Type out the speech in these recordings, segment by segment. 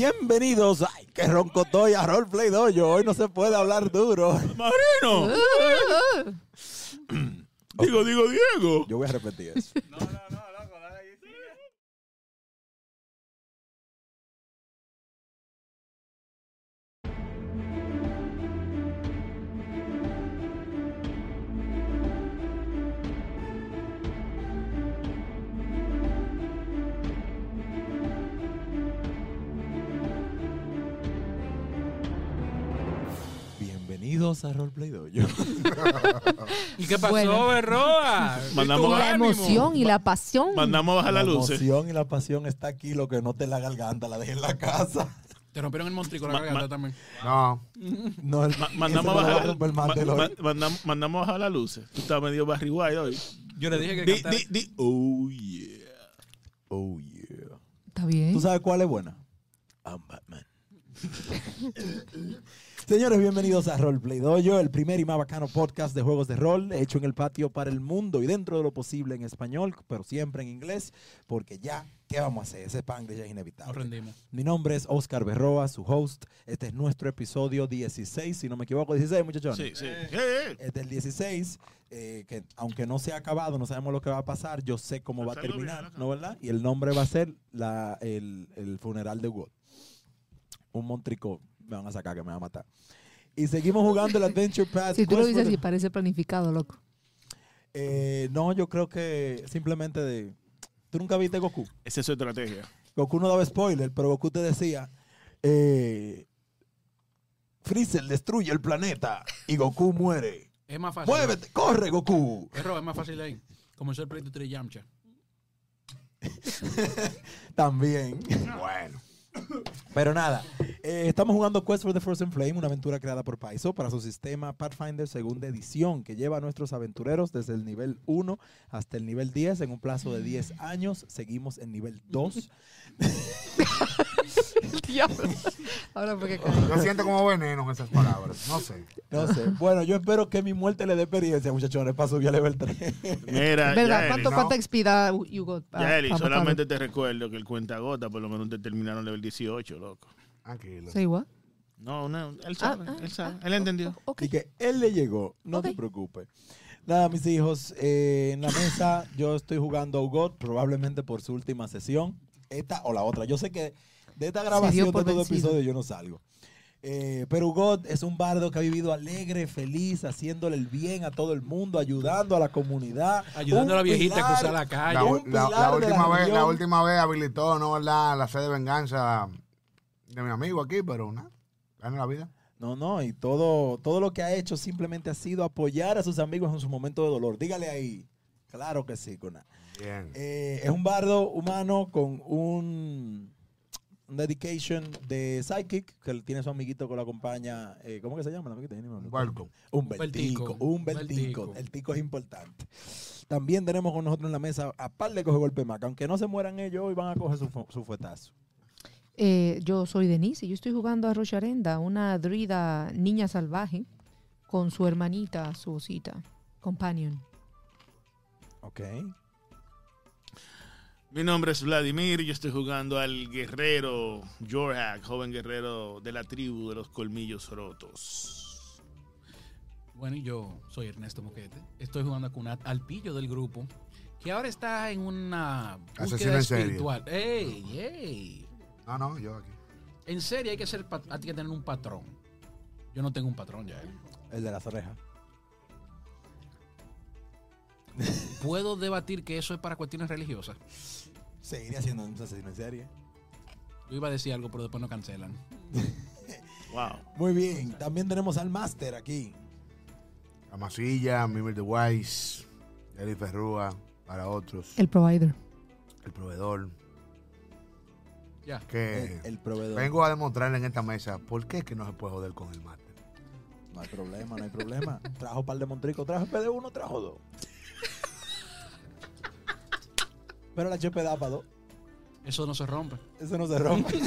Bienvenidos. Ay, qué ronco estoy a Roleplay Dojo. Hoy no se puede hablar duro. ¡Marino! digo, digo, Diego. Yo voy a repetir eso. Bienvenidos a Roleplay Dojo. ¿Y qué pasó, Bueno. Berroa? Mandamos ¿Y tu Y la ánimo? emoción y la pasión. Mandamos a bajar La las luces. emoción y la pasión está aquí. Lo que no te la garganta la dejé en la casa. Te rompieron el montrico la Ma- garganta ma- también. No, No, el, ese mandamos, me a lo bajar, a romper el mantel ma- hoy. ma- mandamos, mandamos a bajar las luces. Tú estás medio Barry White hoy. Yo le dije que Di, cantara. di, di. Oh, yeah. Oh, yeah. Está bien. ¿Tú sabes cuál es buena? I'm Batman. Señores, bienvenidos a Roleplay Dojo, el primer y más bacano podcast de juegos de rol hecho en el patio para el mundo y dentro de lo posible en español, pero siempre en inglés, porque ya, ¿qué vamos a hacer? Ese Spanglish es Nos inevitable. rendimos. Mi nombre es Oscar Berroa, su host. Este es nuestro episodio 16, si no me equivoco, 16, muchachones. Sí, sí. Este es el 16, eh, que aunque no se ha acabado, no sabemos lo que va a pasar, yo sé cómo va a terminar. ¿no verdad? Y el nombre va a ser la, el, el funeral de God. Un montrico me van a sacar que me va a matar. Y seguimos jugando el Adventure Path. si tú lo dices the- parece planificado, loco. Eh, no, yo creo que simplemente de... ¿Tú nunca viste Goku? Esa es su estrategia. Goku no daba spoiler, pero Goku te decía... Eh, Freezer destruye el planeta y Goku muere. Es más fácil. ¡Muévete! ¡Corre, Goku! Error, es más fácil ahí. Comenzó el proyecto 3 Yamcha. También. bueno. Pero nada, eh, estamos jugando Quest for the Frozen Flame, una aventura creada por Paizo para su sistema Pathfinder segunda edición, que lleva a nuestros aventureros desde el nivel 1 hasta el nivel 10 en un plazo de 10 años. Seguimos en nivel 2. Ahora porque Yo siento como veneno en esas palabras. No sé. No sé. Bueno, yo espero que mi muerte le dé experiencia, muchachones, para subir al nivel 3. Mira, ¿Verdad? ¿Cuánto, no. ¿Cuánta XP da Hugo? pa- Yaeli, solamente te recuerdo que el cuentagota por lo menos te terminaron level 18, loco. Tranquilo. Say what? No, no, él sabe, Ah, ah, él sabe, ah, él entendió. Ok. Y que él le llegó, no te preocupes. Nada, mis hijos, eh, en la mesa yo estoy jugando a God, probablemente por su última sesión, esta o la otra. Yo sé que de esta grabación de todo episodio yo no salgo. Eh, pero God es un bardo que ha vivido alegre, feliz, haciéndole el bien a todo el mundo, ayudando a la comunidad. Ayudando a la viejita a pilar- cruzar la calle. La, un la- la pilar de última la vez, la última vez habilitó, ¿no? ¿verdad? La sede de venganza de mi amigo aquí, pero nada. Gana la vida. No, no, y todo, todo lo que ha hecho simplemente ha sido apoyar a sus amigos en su momento de dolor. Dígale ahí. Claro que sí, Cona. Bien. Eh, es un bardo humano con un, un dedication de psychic que tiene su amiguito que lo acompaña. eh, ¿Cómo que se llama Un beltico. beltico. El tico es importante. También tenemos con nosotros en la mesa a par de coge golpe maca. Aunque no se mueran ellos, hoy van a coger su, su fuetazo. Eh, yo soy Denise y yo estoy jugando a Rocharenda, una druida niña salvaje, con su hermanita, su osita, companion. Ok. Mi nombre es Vladimir y yo estoy jugando al guerrero Jorhak, joven guerrero de la tribu de los colmillos rotos. Bueno, y yo soy Ernesto Moquete. Estoy jugando con Kunat al pillo del grupo, que ahora está en una búsqueda en serie. espiritual. ¡Ey, ey! No, no, yo aquí. En serie hay que ser pat- hay que tener un patrón. Yo no tengo un patrón ya. ¿eh? El de las orejas. Puedo debatir que eso es para cuestiones religiosas. Seguiría siendo un asesino en serie. Yo iba a decir algo, pero después no cancelan. Wow. Muy bien. También tenemos al máster aquí. La masilla, Mimir de Wise, Eli Ferrúa, para otros. El provider. El proveedor. Ya. Que El, el proveedor. vengo a demostrarle en esta mesa por qué es que no se puede joder con el máster. No hay problema, no hay problema. Trajo par de Montrico, trajo PD1, trajo dos. Pero la HP da para dos. Eso no se rompe. Eso no se rompe.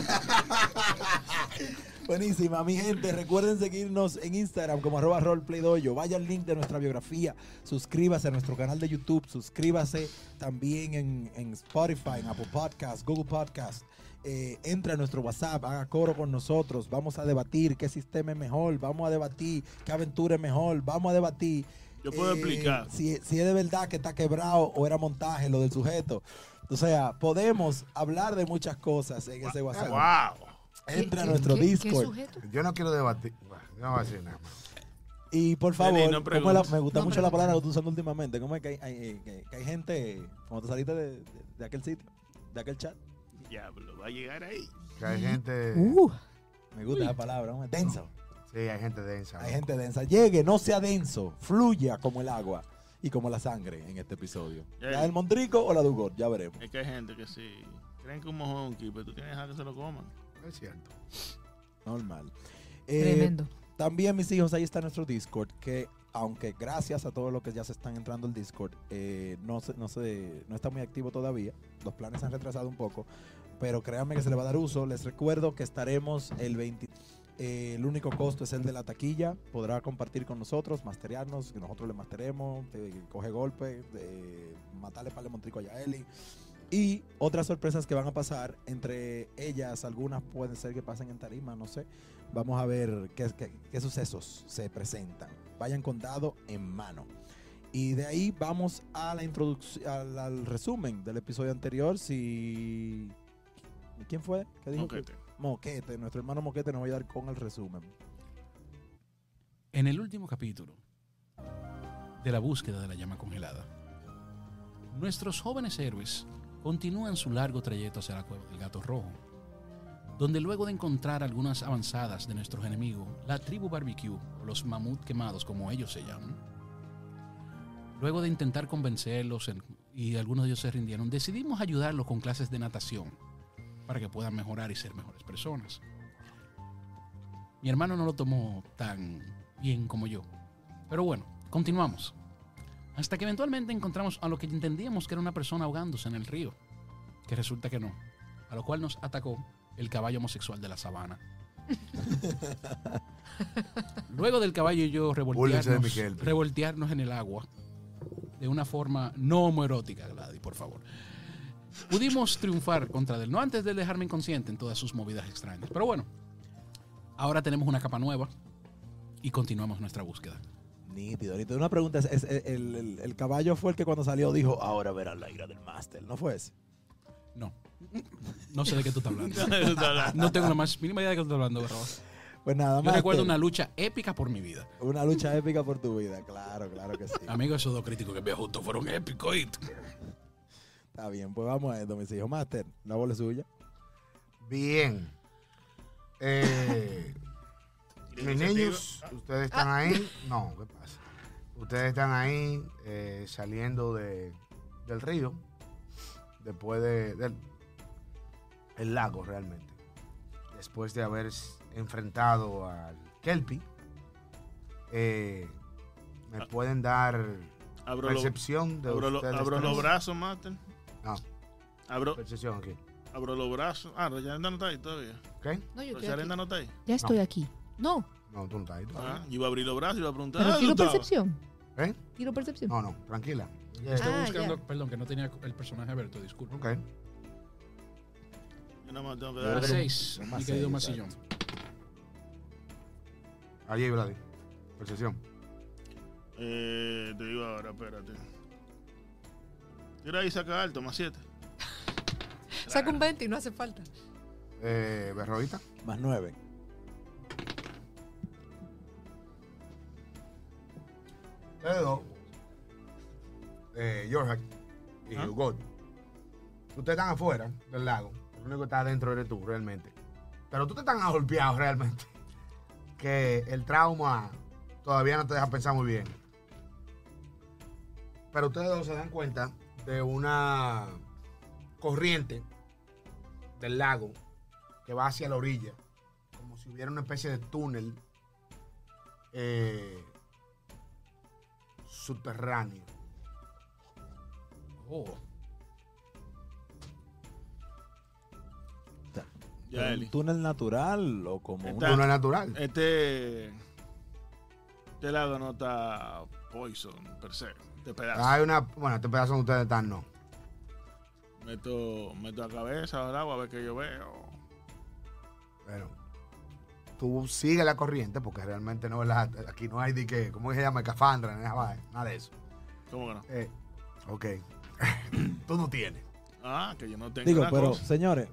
Buenísima, mi gente. Recuerden seguirnos en Instagram como arroba roleplaydoyo. Vaya al link de nuestra biografía. Suscríbase a nuestro canal de YouTube. Suscríbase también en, en Spotify, en Apple Podcasts, Google Podcasts. Eh, entra a nuestro WhatsApp, haga coro con nosotros. Vamos a debatir qué sistema es mejor. Vamos a debatir qué aventura es mejor. Vamos a debatir. Yo puedo eh, explicar. Si, si es de verdad que está quebrado o era montaje lo del sujeto. O sea, podemos hablar de muchas cosas en ese WhatsApp. ¡Wow! Entra a ¿Qué- nuestro qué- qué Discord. sujeto? Yo no quiero debatir. No voy a decir nada. Y por favor, Vení, no ¿cómo es la- me gusta No mucho la palabra que tú usando últimamente. ¿Cómo es que hay, hay- que- que hay gente, cuando tú saliste de, de- de aquel sitio, de aquel chat? Diablo, va a llegar ahí. Que hay gente. Uh, Me gusta esa palabra, ¿no? denso. Sí, hay gente densa. Hay loco. gente densa. Llegue, no sea denso, fluya como el agua y como la sangre en este episodio. Ya. ¿La del Montrico o la Dugot? Ya veremos. Es que hay gente que sí. Creen que un mojonqui, pero tú tienes que dejar que se lo coman. Es cierto. Normal. Eh, tremendo. También, mis hijos, ahí está nuestro Discord, que aunque gracias a todos los que ya se están entrando al Discord, eh, no, se, no, se, no está muy activo todavía. Los planes se han retrasado un poco, pero créanme que se le va a dar uso. Les recuerdo que estaremos el 20. Eh, el único costo es el de la taquilla. Podrá compartir con nosotros, masterearnos, que nosotros le masteremos, coge golpe, eh, matarle para montrico a Yaeli. Y otras sorpresas que van a pasar, entre ellas algunas pueden ser que pasen en tarima, no sé. Vamos a ver qué, qué- qué sucesos se presentan. Vayan con dado en mano. Y de ahí vamos a la introducción, al, resumen del episodio anterior. Si. ¿Quién fue? ¿Qué dijo? Moquete. Nuestro hermano Moquete nos va a ayudar con el resumen. En el último capítulo de la búsqueda de la llama congelada, nuestros jóvenes héroes continúan su largo trayecto hacia la cueva del gato rojo, donde luego de encontrar algunas avanzadas de nuestros enemigos, la tribu barbecue, o los mamut quemados como ellos se llaman, luego de intentar convencerlos en- y algunos de ellos se rindieron, decidimos ayudarlos con clases de natación para que puedan mejorar y ser mejores personas. Mi hermano no lo tomó tan bien como yo. Pero bueno, continuamos. Hasta que eventualmente encontramos a lo que entendíamos que era una persona ahogándose en el río. Que resulta que no. A lo cual nos atacó el caballo homosexual de la sabana. Luego del caballo y yo revoltearnos, revoltearnos en el agua de una forma no homoerótica, Gladys, por favor. Pudimos triunfar contra él, no antes de dejarme inconsciente en todas sus movidas extrañas. Pero bueno, ahora tenemos una capa nueva y continuamos nuestra búsqueda. Nítido, nítido. Una pregunta: es, es- el, el- el caballo fue el que cuando salió dijo, ahora verás la ira del máster. ¿No fue ese? No. No sé de qué tú estás hablando. No tengo la más mínima idea de qué tú estás hablando, Barrabás. Pues nada Yo más. recuerdo una lucha épica por mi vida. Una lucha épica por tu vida, claro, claro que sí. Amigos, esos dos críticos que vi juntos fueron épicos. ¿oíste? Está bien, pues vamos a esto, mis hijos. Master, la bola suya. Bien. Eh, mis niños, ustedes están ahí. No, ¿qué pasa? Ustedes están ahí eh, saliendo de, del río. Después de, del el lago, realmente. Después de haber enfrentado al Kelpie. eh, me Ah. pueden dar Abro, los- percepción de abro, lo- abro los brazos, Master. No, Abro, percepción aquí. abro los brazos. Ah, Rosarenda no está ahí todavía. ¿Ok? No, yo estoy Rosarenda no está ahí. Ya estoy aquí. No, No, tú no estás ahí. todavía. Ah, yo iba a abrir los brazos y iba a preguntar. pero ah, tiro percepción. ¿Eh? Tiro percepción. No, no, tranquila. Estoy Ah, buscando, ya. perdón, que no tenía el personaje abierto, disculpa. Ok. Yo nada más tengo que dar. Seis, Más mi querido seis, Masillón. Allí, Vladi. Percepción. Eh, te digo ahora, espérate. Tira ahí, saca alto, más siete. Saca un 20 y no hace falta. Eh, Berroita. Más nueve. Ustedes dos. Eh, Yorhak y Ah. Hugot. Ustedes están afuera del lago. El único que está adentro eres tú, realmente. Pero tú te están golpeado realmente. Que el trauma todavía no te deja pensar muy bien. Pero ustedes dos se dan cuenta de una corriente del lago que va hacia la orilla. Como si hubiera una especie de túnel eh, subterráneo. Oh, Ya, ¿Pero Eli. ¿Un túnel natural o como Está- una Uno es natural. Este. Este lago no está poison, per se. Hay una. Bueno, este pedazo donde ustedes están, no. Meto, meto la cabeza al agua a ver qué yo veo. Pero tú sigue la corriente porque realmente no es la, aquí no hay de que, ¿cómo se llama? Escafandra, nada, nada de eso. ¿Cómo que no? Eh, ok. tú no tienes. Ah, que yo no tengo Digo, pero cosa. señores,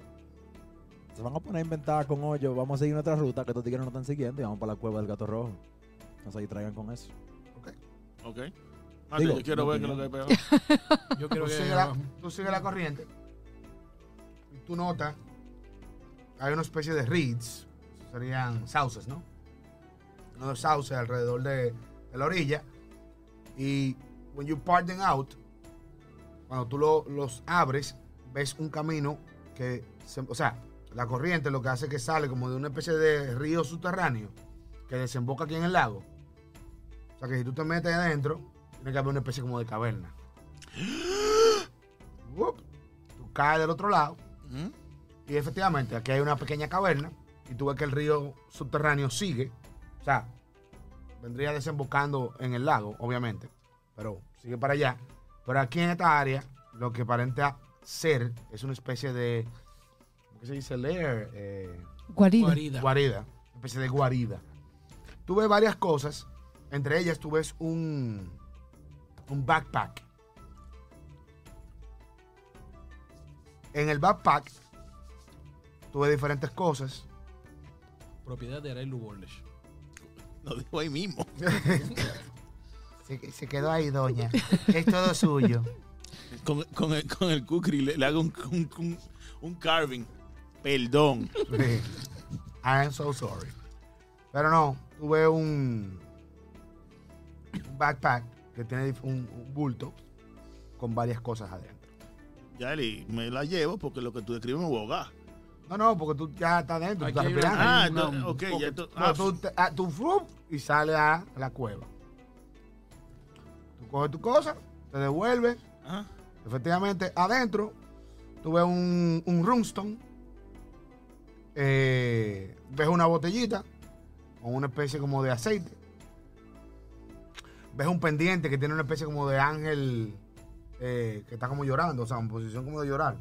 se van a poner a inventar con hoyo. Vamos a seguir nuestra ruta que estos tigres no están siguiendo y vamos para la cueva del gato rojo. No se distraigan con eso. Ok. Digo, yo quiero ver qué es lo que peor. Yo quiero Tú que. sigue, la, tú sigue la corriente. Y tú notas, hay una especie de reeds, serían sauces, ¿no? Unos sauces alrededor de, de la orilla. Y when you part them out, cuando tú lo- los abres, ves un camino que, se- o sea, la corriente lo que hace es que sale como de una especie de río subterráneo que desemboca aquí en el lago. O sea que si tú te metes adentro, tiene que haber una especie como de caverna. Tú caes del otro lado y efectivamente aquí hay una pequeña caverna y tú ves que el río subterráneo sigue. O sea, vendría desembocando en el lago, obviamente, pero sigue para allá. Pero aquí en esta área, lo que aparenta ser es una especie de, ¿cómo se dice? Lair, eh, Guarida. Guarida. guarida, una especie de guarida. Tú ves varias cosas, entre ellas tú ves un, un backpack. En el backpack tú ves diferentes cosas. Propiedad de Arelu Wallace. Lo digo ahí mismo. Se, quedó ahí, doña. Es todo suyo. Con, con el, con el kukri le, le hago un, un, un- un carving. Perdón. I am so sorry. Pero no, un, un backpack que tiene un, un bulto con varias cosas adentro. Ya, Eli, me la llevo porque lo que tú escribes me voy a ahogar. No, no, porque tú ya estás adentro, tú estás respirando. Ah, entonces, ok, ya tú. No, ah, tú, te- ah, tú y sale a la cueva. Tú coges tu cosa, te devuelves. ajá. Efectivamente, adentro, tú ves un, un runestone. eh, ves una botellita con una especie como de aceite. Ves un pendiente que tiene una especie como de ángel eh, que está como llorando, o sea, en posición como de llorar.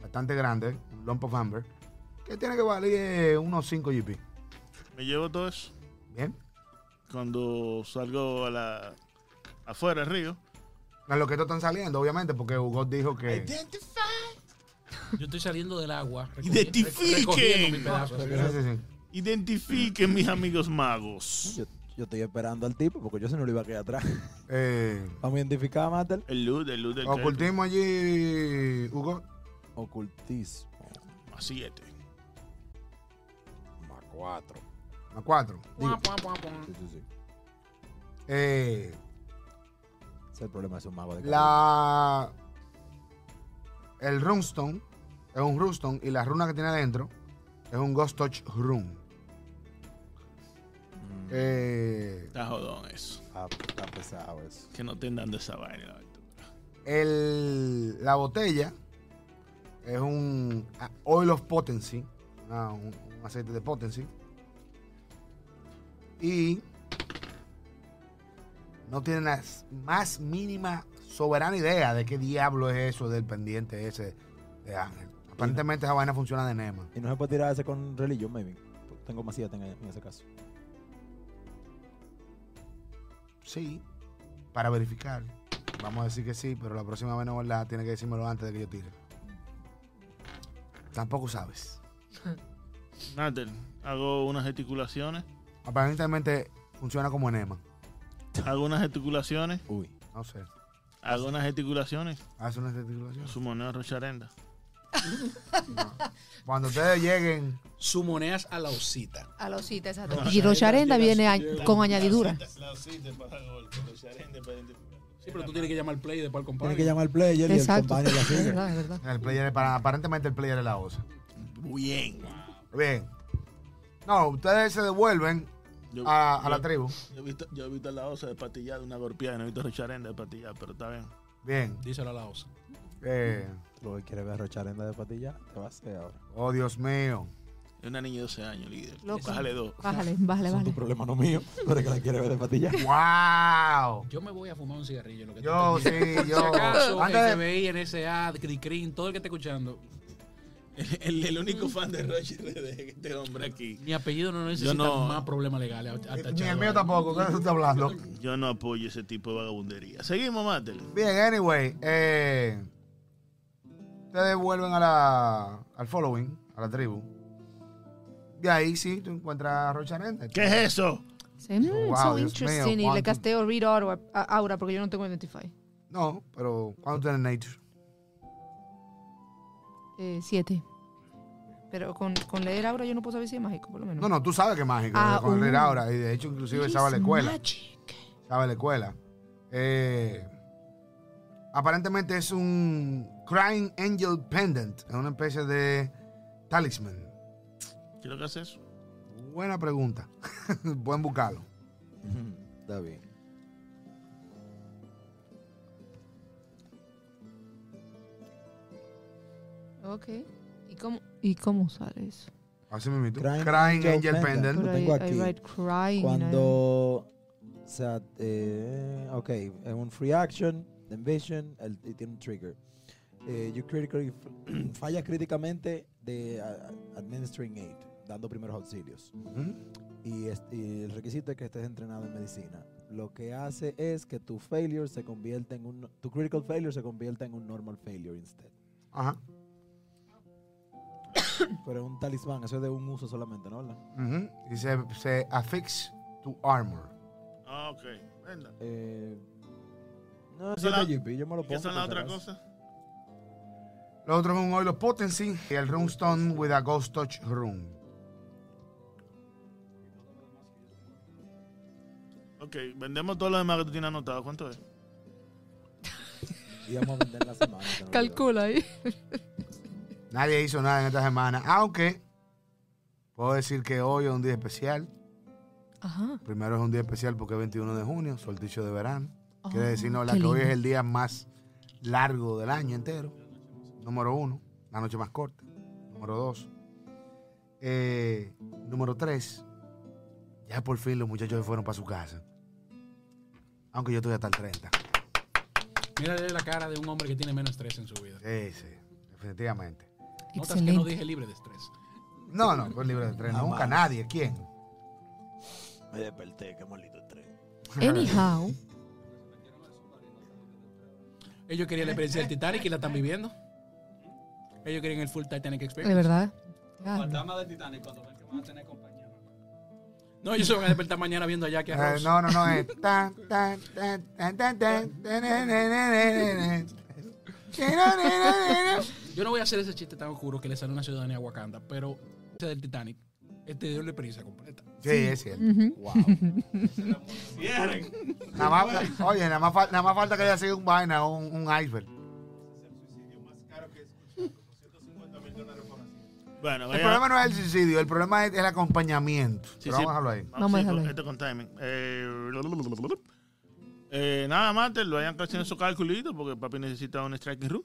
Bastante grande, un lump of amber, que tiene que valer unos 5 GP. Me llevo todo eso. Bien. Cuando salgo a la, afuera del río. A lo que estos están saliendo, obviamente, porque Hugo dijo que. Identify. Yo estoy saliendo del agua. Identifiquen. recogiendo mi pedazo Sí, de sí, sí. Identifiquen mis amigos magos. Yo, yo estoy esperando al tipo porque yo se no lo iba a quedar atrás. Eh, Vamos a identificar, Master. El luz, el luz del ocultismo allí, Hugo. Ocultismo. A siete. Más cuatro. A cuatro. Digo, sí, sí, sí. Eh, Ese es el problema de esos magos de la. El runestone es un runestone y la runa que tiene adentro es un Ghost Touch Rune. Eh, Está jodón eso. está, está pesado eso. Que no estén dando esa vaina. la aventura. el, la botella es un ah, Oil of Potency, una- un, un aceite de Potency. Y no tienen la más mínima soberana idea de qué diablo es eso del pendiente ese de Ángel. Aparentemente esa vaina funciona de Nema. Y no se puede tirar ese con religión, maybe. Tengo en, en ese caso. Sí, para verificar. Vamos a decir que sí, pero la próxima vez no verdad tiene que decírmelo antes de que yo tire. Tampoco sabes. Nader, hago unas gesticulaciones. Aparentemente funciona como enema. Hago unas gesticulaciones. Uy. No sé. Hago unas gesticulaciones. Hace una gesticulación. Su moneda rocharenda. Cuando ustedes lleguen, Sumoneas a la osita. A los osita, exacto. Y Rocharenda viene a- con añadidura. Sí, pero tú tienes que llamar al play y después al compadre. Tiene que llamar al player y el compañero la Es sigue. verdad, es verdad. el player es para, aparentemente el player es la osa. Bien. Bien. No, ustedes se devuelven Yo, a, a la tribu. Yo he visto, yo he visto la osa de patillada, una golpeada, no he visto rocharenda de patillada, pero está bien. Bien. Díselo a la osa. Eh, Lo que quiere ver a Rocharenda de patilla, ¿qué va a hacer ahora? Oh, Dios mío. Es una niña de 12 años, líder. Loco. Bájale dos. Bájale, bájale, Son tu bájale. problema, no mío. Pero es que la quiere ver de patilla. ¡Wow! Yo me voy a fumar un cigarrillo. Lo que Yo, sí, yo. Si acaso, Antes de- FBI, NSA, CRICRIN, todo el que esté escuchando. El, el- el único fan de Roger de este hombre aquí. Mi apellido no necesita no- más problemas legales. hasta Ni el mío tampoco, ¿qué tú estás hablando? Yo no apoyo ese tipo de vagabundería. Seguimos, Matel. Bien, anyway, eh, ustedes vuelven a la, al following, a la tribu. Y ahí sí, tú encuentras a Rocharenda. ¿Qué es eso? Sí, mm, Wow, so Dios interesting. mío, y le cuánto- casteo Read Aura, Aura porque yo no tengo Identify. No, pero ¿cuándo tienes Nature? Eh, siete. Pero con, con leer Aura yo no puedo saber si es mágico, por lo menos. No, no, tú sabes que es mágico, Ah, con el uh. Ahora. Y de hecho, inclusive en la escuela. magic. Estaba en la escuela. Eh, aparentemente es un Crying Angel Pendant, es una especie de talisman. ¿Qué es lo que hace eso? Buena pregunta. Pueden buscarlo. Está bien. Ok. ¿Y cómo, ¿Y cómo sale eso? Así mismo. Crying Crying, Angel Angel, Pendant. Lo tengo I- I aquí. write crying. Cuando. O sea, eh, ok, es un free action, envision, el, y tiene un trigger. Eh, you critically falla críticamente de administering aid, dando primeros auxilios. Y, es- y el requisito es que estés entrenado en medicina. Lo que hace es que tu failure se convierta en un. Tu critical failure se convierta en un normal failure instead. Ajá. Pero es un talismán, eso es de un uso solamente, ¿no? ¿Verdad? Y se, se affix to armor. Ah, ok. Venga. Eh, no, ¿Qué son la- GP, yo me lo ¿Qué pongo. son las otras cosas? Lo otro es un oil of potency y el runestone with a ghost touch rune. Ok, vendemos todo lo demás que tú tienes anotado. ¿Cuánto es? Y vamos a vender la semana. que no Calcula ahí. Nadie hizo nada en esta semana, aunque puedo decir que hoy es un día especial. Ajá. Primero es un día especial porque es 21 de junio, solsticio de verano. Quiere Oh, decirnos la qué que hoy es el día más largo del año entero. Número uno, la noche más corta. Número dos. Eh, número tres, ya por fin los muchachos se fueron para su casa. Aunque yo estoy hasta el 30. Mírale la cara de un hombre que tiene menos estrés en su vida. Sí, sí, definitivamente. Notas que no dije libre de estrés. No, no, pues libre de. Jamás. Nunca nadie. ¿Quién? Me desperté, qué maldito tren. Anyhow. Ellos querían la experiencia del Titanic y la están viviendo. Ellos querían el full Titanic De Experience. verdad. Ya. Fantasma de Titanic cuando ven que van a tener compañía. No, ellos se van a despertar mañana viendo a Jackie Eh, Arroz. no, no, no, es. tan, tan, tan, tan, tan, tan, tan, na, na, na, na, na, na. Yo no voy a hacer ese chiste tan oscuro que le sale una ciudadanía a Wakanda, pero ese del Titanic, este dio la experiencia completa. Sí, es cierto. Wow. Nada más, oye, nada más, nada más falta que haya sido un vaina, un, un iceberg. Bueno, El problema no es el suicidio, el problema es el acompañamiento. Sí, Pero sí. vamos a dejarlo ahí. Vamos, Vamos a sí, dejarlo con- ahí. esto con timing. Eh, eh, nada más, te lo hayan haciendo su calculito porque papi necesita un striking room.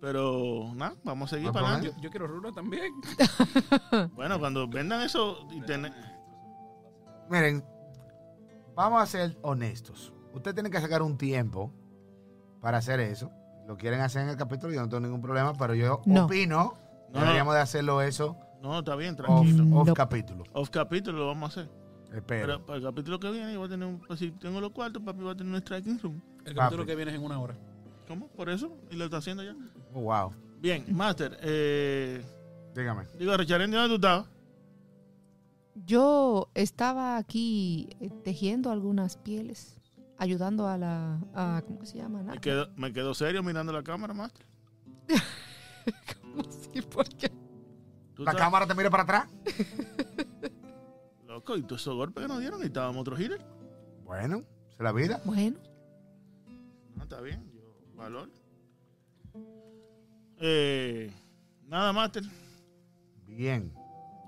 Pero nada, vamos a seguir para adelante. Yo, yo quiero Runa también. Bueno, cuando vendan eso y tener. Miren, vamos a ser honestos. Usted tiene que sacar un tiempo para hacer eso. Lo quieren hacer en el capítulo, yo no tengo ningún problema, pero yo No. opino No. deberíamos de hacerlo eso No, está bien, off, tranquilo. Mm. off No. capítulo. Off capítulo lo vamos a hacer. Espero. Pero para el capítulo que viene, yo voy a tener un. pues, si tengo los cuartos, papi va a tener un striking room. El capítulo Papi. que viene es en una hora. ¿Cómo? ¿Por eso? ¿Y lo está haciendo ya? Oh, wow. Bien, Master. Eh, Dígame. digo, Richard, ¿dónde tú estabas? Yo estaba aquí eh, tejiendo algunas pieles, ayudando a la. A, ¿Cómo que se llama? Me quedo, me quedo serio mirando la cámara, Master. ¿Cómo así? ¿Por qué? ¿Tú La cámara te mira para atrás. Loco, y todos esos golpes que nos dieron, necesitábamos otro hitter. Bueno, es la vida. Bueno, No, está bien, yo valor. Eh, nada, Master. Bien.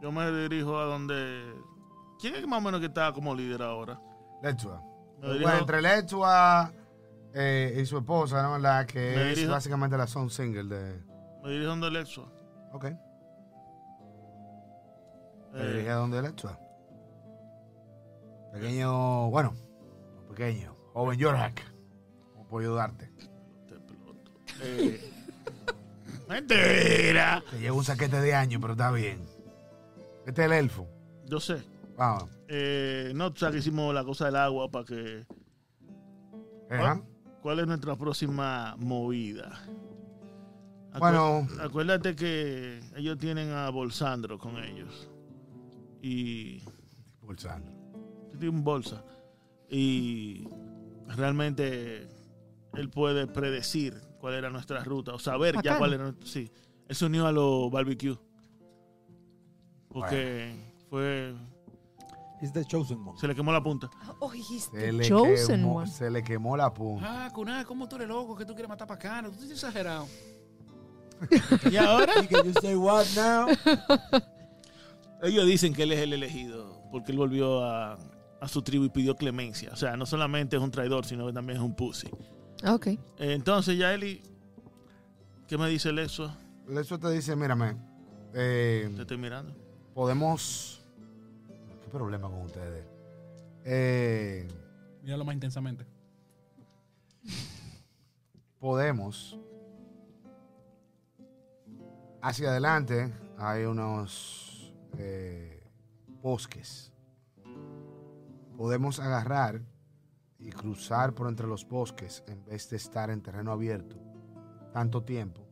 Yo me dirijo a donde. ¿Quién es más o menos que está como líder ahora? Lechua. Me dirijo- entre Lechua eh, y su esposa, ¿no? La que Me es dirijo- básicamente la son single de. Me dirijo donde el exo. Ok. ¿Te Eh, diriges a donde el Exua? Pequeño, bueno, no pequeño, joven Yorhack. ¿Cómo puedo ayudarte? te exploto. Eh, mentira. Te llevo un saquete de años, pero está bien. Este es el elfo. Yo sé. Vamos. Eh, no, tú sabes que hicimos la cosa del agua para que. ¿Cuál es nuestra próxima movida? Bueno, Acuérdate que ellos tienen a Bolsandro con ellos. Y. pulsando. Tiene un bolsa. Y realmente él puede predecir cuál era nuestra ruta o saber ya cuál era. nuestra- Sí. Él se unió a los barbecue. Porque fue. He's the chosen one. Se le quemó la punta. Oh, he's Se the le, chosen quemó, one. se le quemó la punta. Ah, Kuná, ¿cómo tú eres loco? Que tú quieres matar para acá. Tú estás exagerado. Y ahora Y que you say what now? ellos dicen que él es el elegido. Porque él volvió a, a su tribu y pidió clemencia. O sea, no solamente es un traidor, sino que también es un pussy. Ok. Entonces, ya Eli, ¿qué me dice el eso? Eso te dice, mírame, eh, Te estoy mirando. podemos... ¿Qué problema con ustedes? Eh, Míralo más intensamente. podemos... Hacia adelante hay unos eh, bosques. Podemos agarrar y cruzar por entre los bosques en vez de estar en terreno abierto tanto tiempo.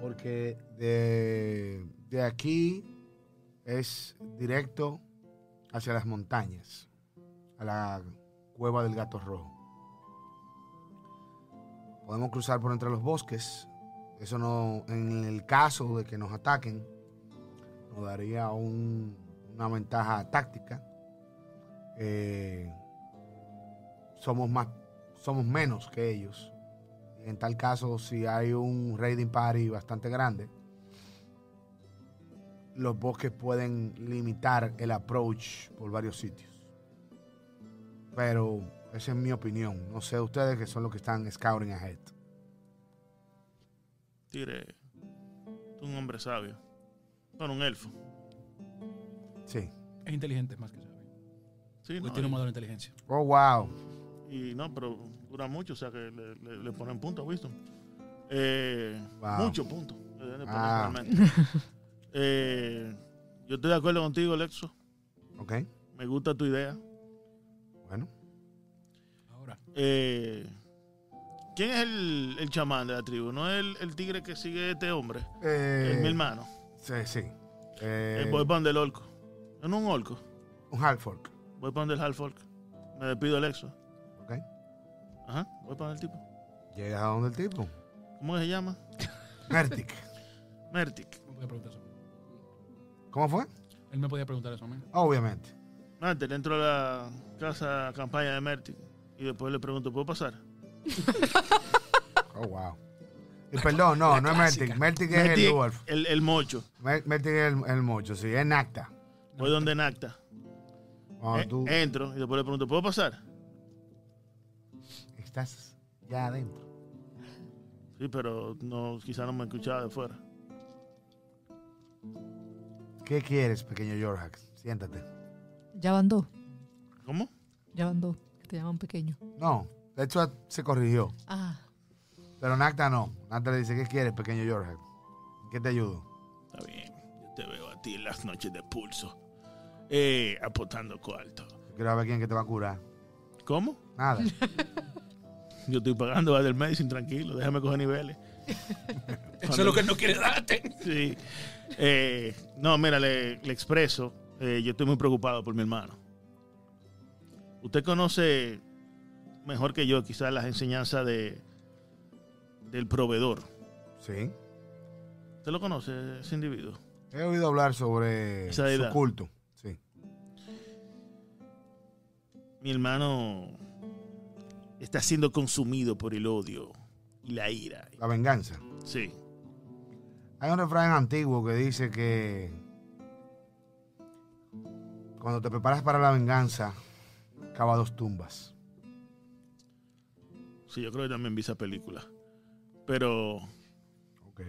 Porque de, de aquí es directo hacia las montañas, a la cueva del gato rojo. Podemos cruzar por entre los bosques. Eso no, en el caso de que nos ataquen, nos daría un- una ventaja táctica. Eh, somos más, somos menos que ellos. En tal caso, si hay un raiding party bastante grande, los bosques pueden limitar el approach por varios sitios. Pero esa es mi opinión. No sé ustedes que son los que están scouting ahead. Tire. Tú un hombre sabio. Bueno, un elfo. Sí. Es inteligente más que sabio. Sí, no, tiene un modelo de inteligencia. Oh, wow. Y no, pero dura mucho, o sea que le, le- le ponen punto a Wisdom. Eh, Wow. Mucho punto. le deben de poner Ah. Eh, yo estoy de acuerdo contigo, Lexo. Ok. Me gusta tu idea. Bueno. Ahora, Eh, ¿Quién es el, el chamán de la tribu? ¿No es el, el tigre que sigue este hombre? Eh, Es mi hermano. Sí, sí. Eh, Eh, voy para donde el orco. ¿Es no un orco? un Halfork. Voy para donde el Halfolk. Me despido del Exo. Ok. Ajá, voy para el tipo. Llegas a donde el tipo. ¿Cómo se llama? Mertic. Mertic. me podía preguntar eso. ¿Cómo fue? Él me podía preguntar eso a mí. Obviamente. Antes le entro a la casa campaña de Mertic y después le pregunto, ¿puedo pasar? Oh, wow. Y perdón, no, no es Mertic. Mertic es el dwarf. el, el mocho. Mer- Mertic es el, el mocho, sí. Es Nacta. Voy donde Nacta. Cuando Eh, tú Entro y después le pregunto, ¿puedo pasar? estás ya adentro. Sí, pero no, quizá no me escuchaba de fuera. ¿Qué quieres, pequeño Yorhax? Siéntate. Ya van dos. ¿Cómo? Ya van dos. Que te llaman pequeño. No, de hecho se corrigió. Ah. Pero Nacta no. Nacta le dice, ¿qué quieres, pequeño? ¿En ¿Qué te ayudo? Está bien. Yo te veo a ti en las noches de pulso. Eh, apostando cuarto. Quiero ver quién que te va a curar. ¿Cómo? Nada. Yo estoy pagando a del medicine tranquilo. Déjame coger niveles. Eso es lo que él no quiere darte. Sí. Eh, no, mira, le, le expreso. eh, yo estoy muy preocupado por mi hermano. Usted conoce mejor que yo quizás las enseñanzas de, del proveedor. Sí. ¿Usted lo conoce, ese individuo? He oído hablar sobre su culto. Sí. Mi hermano está siendo consumido por el odio y la ira. La venganza. Sí. Hay un refrán antiguo que dice que cuando te preparas para la venganza, cava dos tumbas. Sí, yo creo que también vi esa película. Pero Ok.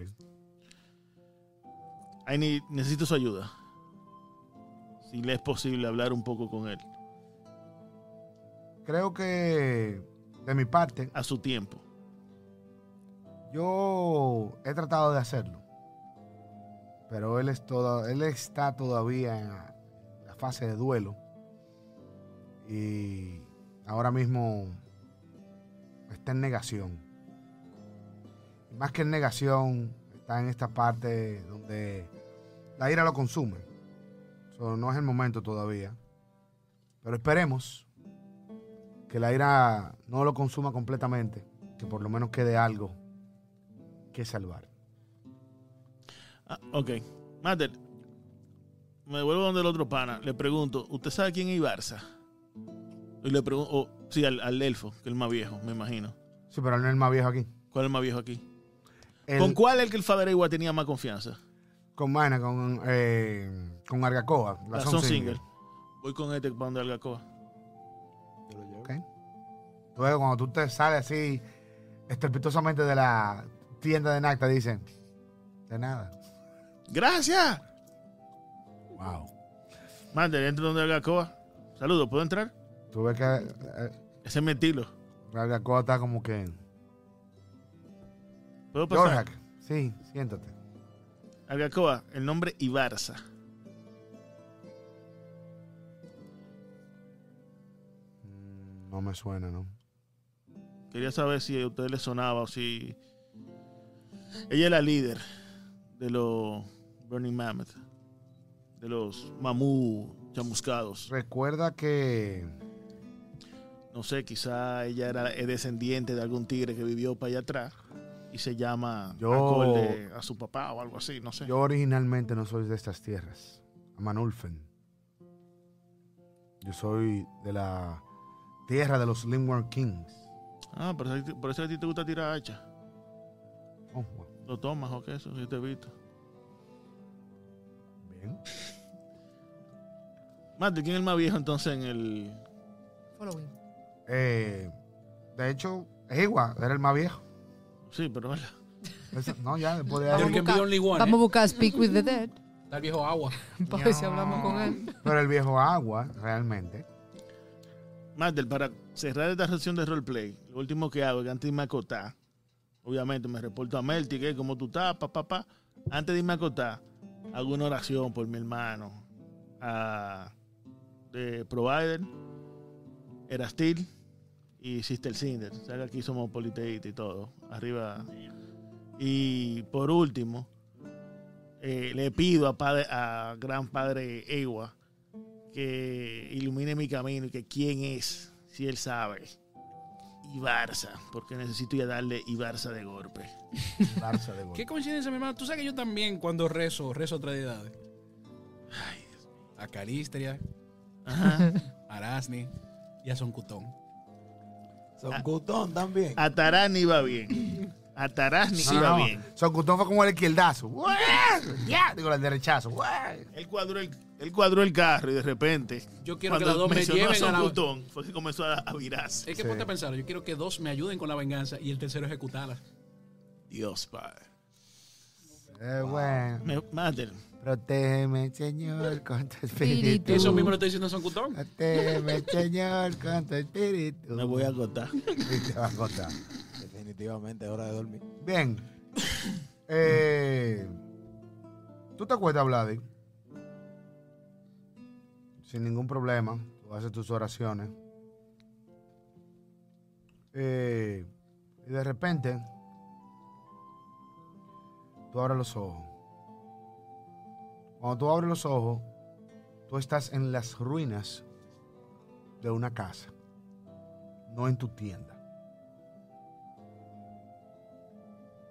I need- necesito su ayuda. Si le es posible hablar un poco con él Creo que de mi parte, a su tiempo. yo he tratado de hacerlo. Pero él, es toda, él está todavía en la fase de duelo. Y ahora mismo está en negación. Más que en negación, está en esta parte donde la ira lo consume. So, no es el momento todavía. Pero esperemos que la ira no lo consuma completamente. Que por lo menos quede algo que salvar. Ah, ok. Mater, me vuelvo donde el otro pana. Le pregunto, ¿usted sabe quién es Ibarza? Y le pregunto, oh, sí, al, al elfo, que es el más viejo, me imagino. Sí, pero él no es el más viejo aquí. ¿Cuál es el más viejo aquí? El- ¿Con cuál es el que el Father Igual tenía más confianza? Con Vaina, con, eh, con Argacoa. La Son Single. Voy con este para donde Algacoa. Ok. Luego, cuando tú te sales así, estrepitosamente de la tienda de Nacta, dicen, de nada. ¡Gracias! Wow. Mater, entra donde Algacoa. Saludos, ¿puedo entrar? Tú ves que eh, Ese es mi estilo. Argacoa está como que... ¿Puedo pasar? Sí, siéntate. Algacoa, el nombre Ibarza. Mm, No me suena, ¿no? Quería saber si a usted le sonaba o si. Ella es la líder de los Burning Mammoth, de los mamú chamuscados. Recuerda que... No sé, quizá ella era es descendiente de algún tigre que vivió para allá atrás y se llama Yo- acorde a su papá o algo así, no sé. Yo originalmente no soy de estas tierras. Amanulfen. Yo soy de la tierra de los Limworm Kings. Ah, por eso, por eso a ti te gusta tirar hacha. Oh, Lo tomas o qué, eso sí te he visto. bien. Mate, ¿quién es el más viejo entonces en el. Following. Eh, de hecho, es igual, era el más viejo. Sí, pero. Ese- no, ya, después de ahí. buscar- only one, Vamos a ¿eh? buscar Speak with the Dead. Está el viejo agua. Para ver si hablamos con él. Pero el viejo agua, realmente. Martel, para cerrar esta sesión de roleplay, lo último que hago es que antes de irme a acotar, obviamente me reporto a Melty, que como tú estás, papá, papá. Antes de irme a acotar, hago una oración por mi hermano, a de Provider, Erastil y Sister Cinder. O sea que aquí somos politeístas y todo. Arriba. Y por último, eh, le pido a, padre, a gran padre Ewa que ilumine mi camino y que quién es, si él sabe. Ibarza, porque necesito ya darle Ibarza de golpe. Barça de gol. Qué coincidencia, mi hermano. Tú sabes que yo también, cuando rezo, rezo otras deidades. A Calistria, Ajá. a Arasni y a Soncutón. Son cutón también. A Tarani va bien. A Tarani no, va no. bien. Socutón fue como el izquierdazo. Ya, digo, el derechazo. Él cuadró, el, él cuadró el carro y de repente, Yo quiero que cuando las dos me a lleven a la... Son fue que comenzó a, a virarse. Es que Sí. ponte a pensar, yo quiero que dos me ayuden con la venganza y el tercero ejecutarla. Dios, padre. Eh, bueno. Me, Protégeme, Señor, con tu espíritu. Eso mismo lo estoy diciendo a Soncutón. Protégeme, Señor, con tu espíritu. me voy a agotar. Y te va a contar. Definitivamente es hora de dormir. Bien. Eh, ¿Tú te acuerdas, Vladi? Sin ningún problema. Tú haces tus oraciones. Eh, y de repente, tú abres los ojos. Cuando tú abres los ojos, tú estás en las ruinas de una casa, no en tu tienda.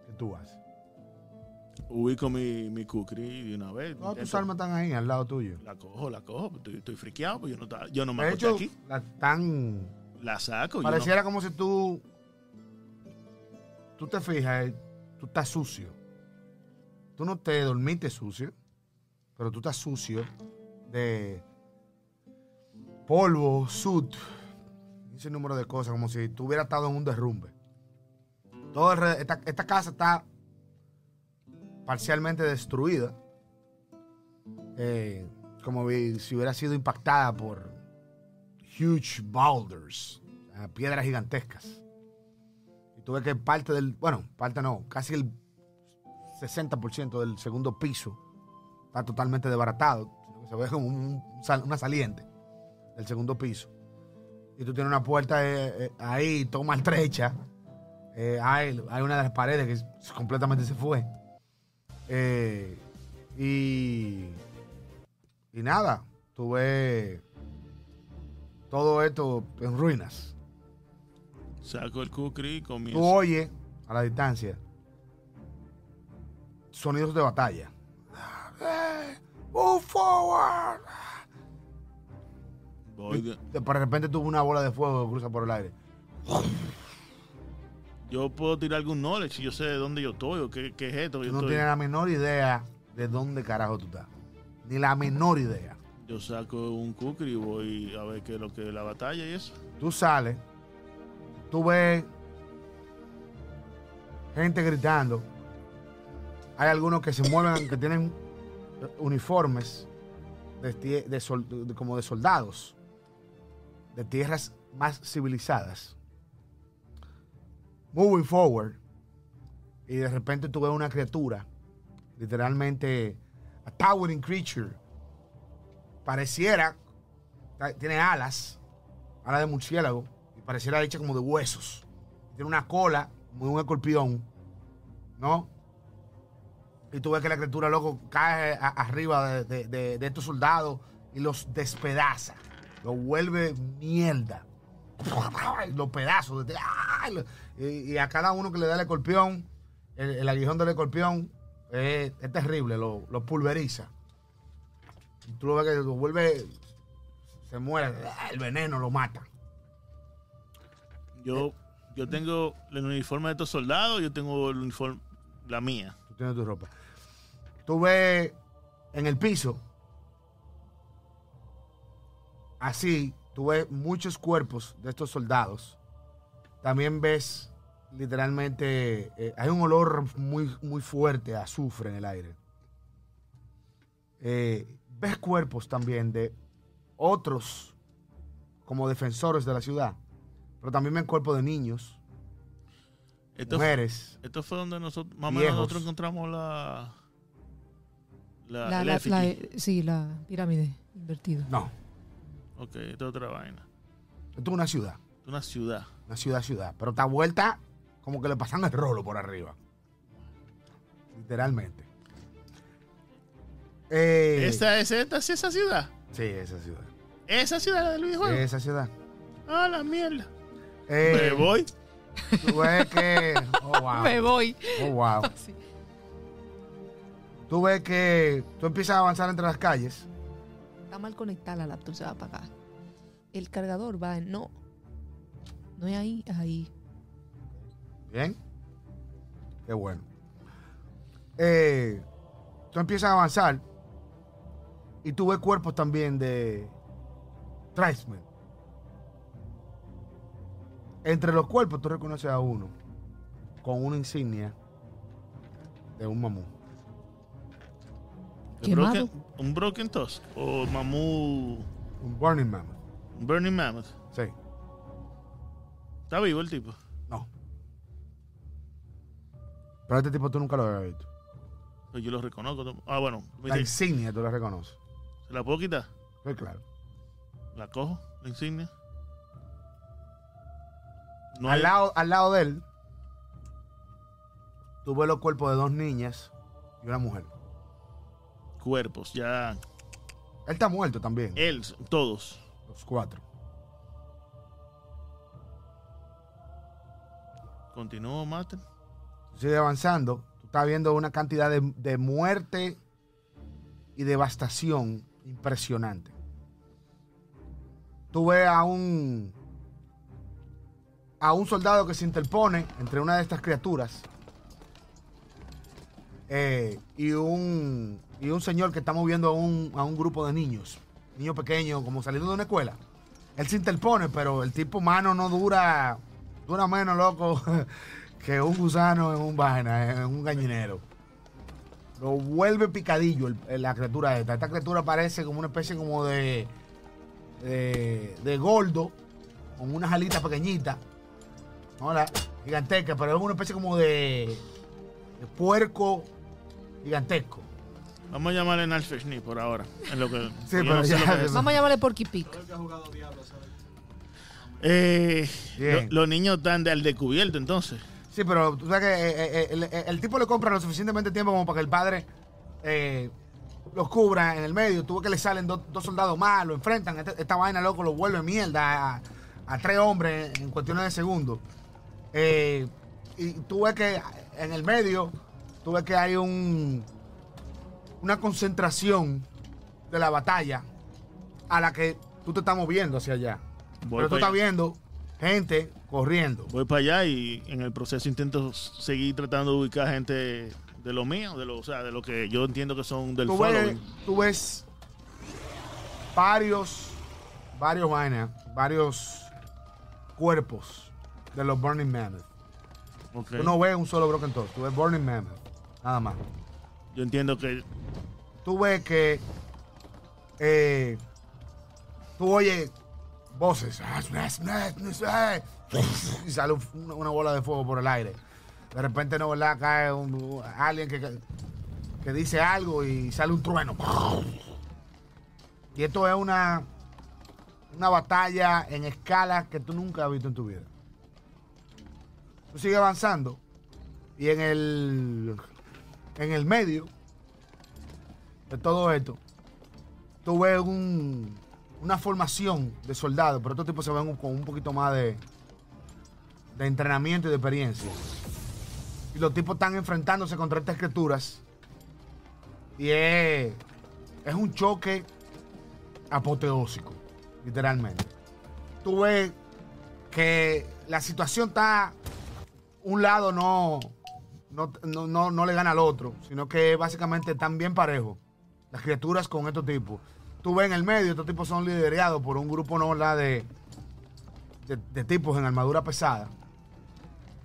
¿Qué tú haces? Ubico mi, mi kukri de una vez. Todas tus armas están ahí, al lado tuyo. La cojo, la cojo. Estoy, estoy friqueado, pues yo no, yo no me De hecho, aquí. la tan La saco. yo no- Pareciera como si tú. Tú te fijas, eh, tú estás sucio. Tú no te dormiste sucio, pero tú estás sucio de polvo, sud, ese número de cosas, como si tú hubieras estado en un derrumbe. Todo alrededor- esta, esta casa está parcialmente destruida. eh, como si hubiera sido impactada por huge boulders, piedras gigantescas. Y tuve que parte del, bueno, parte no, casi el 60% del segundo piso está totalmente desbaratado. Se ve como un- una saliente del segundo piso. Y tú tienes una puerta eh, eh, ahí, todo maltrecha. Eh, hay, hay una de las paredes que completamente se fue. Eh, y, y nada, tuve todo esto en ruinas. Saco el kukri y Tú comienzo. oyes a la distancia sonidos de batalla. Eh, Move forward. Voy de- repente tuvo una bola de fuego que cruza por el aire. yo puedo tirar algún knowledge y yo sé de dónde yo estoy o qué, qué es esto. que Tú Yo, no estoy- tienes la menor idea de dónde carajo tú estás. Ni la menor idea. yo saco un kukri y voy a ver qué es lo que es la batalla y eso. Tú sales, tú ves gente gritando. Hay algunos que se mueven, que tienen uniformes como de soldados de tierras más civilizadas. Moving forward, y de repente tú ves una criatura, literalmente, a towering creature. Pareciera, tiene alas, alas de murciélago, y pareciera hecha como de huesos. Tiene una cola, como de un escorpión, ¿no? Y tú ves que la criatura, loco, cae arriba de, de- estos soldados y los despedaza. Los vuelve mierda. Los pedazos. Y, a cada uno que le da el escorpión, el, aguijón del escorpión, eh, es terrible, lo, lo pulveriza. Y Tú lo ves que lo vuelve, se muere, el veneno lo mata. Yo, yo tengo el uniforme de estos soldados, yo tengo el uniforme, la mía. Tú tienes tu ropa. Tú ves en el piso, así, tú ves muchos cuerpos de estos soldados. También ves, literalmente, eh, hay un olor muy, muy fuerte a azufre en el aire. Eh, ves cuerpos también de otros como defensores de la ciudad, pero también ven cuerpos de niños, Esto, mujeres. esto fue donde nosotros, más o menos nosotros encontramos la, la, La, la- sí, la pirámide invertida. No, Ok, esta es otra vaina. esto es una ciudad. Es una ciudad. Una ciudad, ciudad. Pero está vuelta como que le pasan el rolo por arriba. Literalmente. Eh, ¿Esta es esta, sí, esa ciudad? Sí, esa ciudad. ¿Esa ciudad la del videojuego? Esa ciudad. Ah, la mierda. Eh, Me voy. Tú ves que. Oh, wow. Me voy. Oh, wow. Sí. Tú ves que tú empiezas a avanzar entre las calles. Está mal conectada la laptop, se va a apagar. El cargador va en. No. No es ahí, es ahí. Bien. Qué bueno. Eh, tú empiezas a avanzar. Y tú ves cuerpos también de tribesmen. Entre los cuerpos tú reconoces a uno con una insignia de un mamú. ¿De Quemado. broken- ¿Un Broken Tusk? ¿O Mamú? Un Burning Mammoth. ¿Un Burning Mammoth? Sí. ¿Está vivo el tipo? No. Pero este tipo tú nunca lo habías visto. Pues yo lo reconozco. Ah, bueno. La dice, insignia tú la reconoces. ¿Se la puedo quitar? Sí, claro. ¿La cojo? ¿La insignia? No al, hay- lado, al lado de él, tú ves los cuerpos de dos niñas y una mujer. cuerpos, ya. Él está muerto también. Él, todos. Los cuatro. Continúo, maten. Sigue avanzando. Tú estás viendo una cantidad de, de muerte y devastación impresionante. Tú ves a un a un soldado que se interpone entre una de estas criaturas eh, y un y un señor que está moviendo a un, a un grupo de niños, niños pequeños, como saliendo de una escuela. Él se interpone, pero el tipo humano no dura, dura menos, loco, que un gusano en un vaina, en un gallinero. lo vuelve picadillo el- la criatura esta. Esta criatura parece como una especie como de, de, de gordo, con unas alitas pequeñitas, ¿no? La- gigantesca, pero es una especie como de, de puerco gigantesco. Vamos a llamarle Nalfeshni por ahora. En lo que, Sí, pero no sé ya- lo que. Vamos a llamarle Porky Pig. Todo el que ha jugado Diablo sabe. Eh, lo- los niños están de al descubierto entonces. Sí, pero tú sabes que eh, eh, el, el- el tipo le compra lo suficientemente tiempo como para que el padre eh, los cubra en el medio. Tuve que le salen dos, dos soldados más, lo enfrentan. Este- esta vaina, loco, lo vuelve mierda a, a tres hombres en cuestiones de segundos. Eh, y tú ves que en el medio, tú ves que hay un una concentración de la batalla a la que tú te estás moviendo hacia allá. Voy Pero tú estás viendo gente corriendo. Voy para allá y en el proceso intento seguir tratando de ubicar gente de lo mío, de lo, o sea, de lo que yo entiendo que son del tú ves, tú ves varios, varios vainas, varios cuerpos de los Burning Mammoth. Ok. Tú no ves un solo Broken Toast, tú ves Burning Mammoth, nada más. Yo entiendo que Tú ves que eh, tú oyes voces y sale una, bola de fuego por el aire. De repente, no, ¿verdad? Cae un, alguien que, que- que dice algo y sale un trueno. Y esto es una, una batalla en escala que tú nunca has visto en tu vida. Tú sigues avanzando y en el, en el medio de todo esto, tú ves un- una formación de soldados, pero estos tipos se ven con un poquito más de, de entrenamiento y de experiencia. Y los tipos están enfrentándose contra estas criaturas. Y es, es un choque apoteósico, literalmente. Tú ves que la situación está, un lado no, no, no, no- no le gana al otro, sino que básicamente están bien parejos las criaturas con estos tipos. Tú ves en el medio, estos tipos son liderados por un grupo ¿no? ¿verdad? de, de, de tipos en armadura pesada,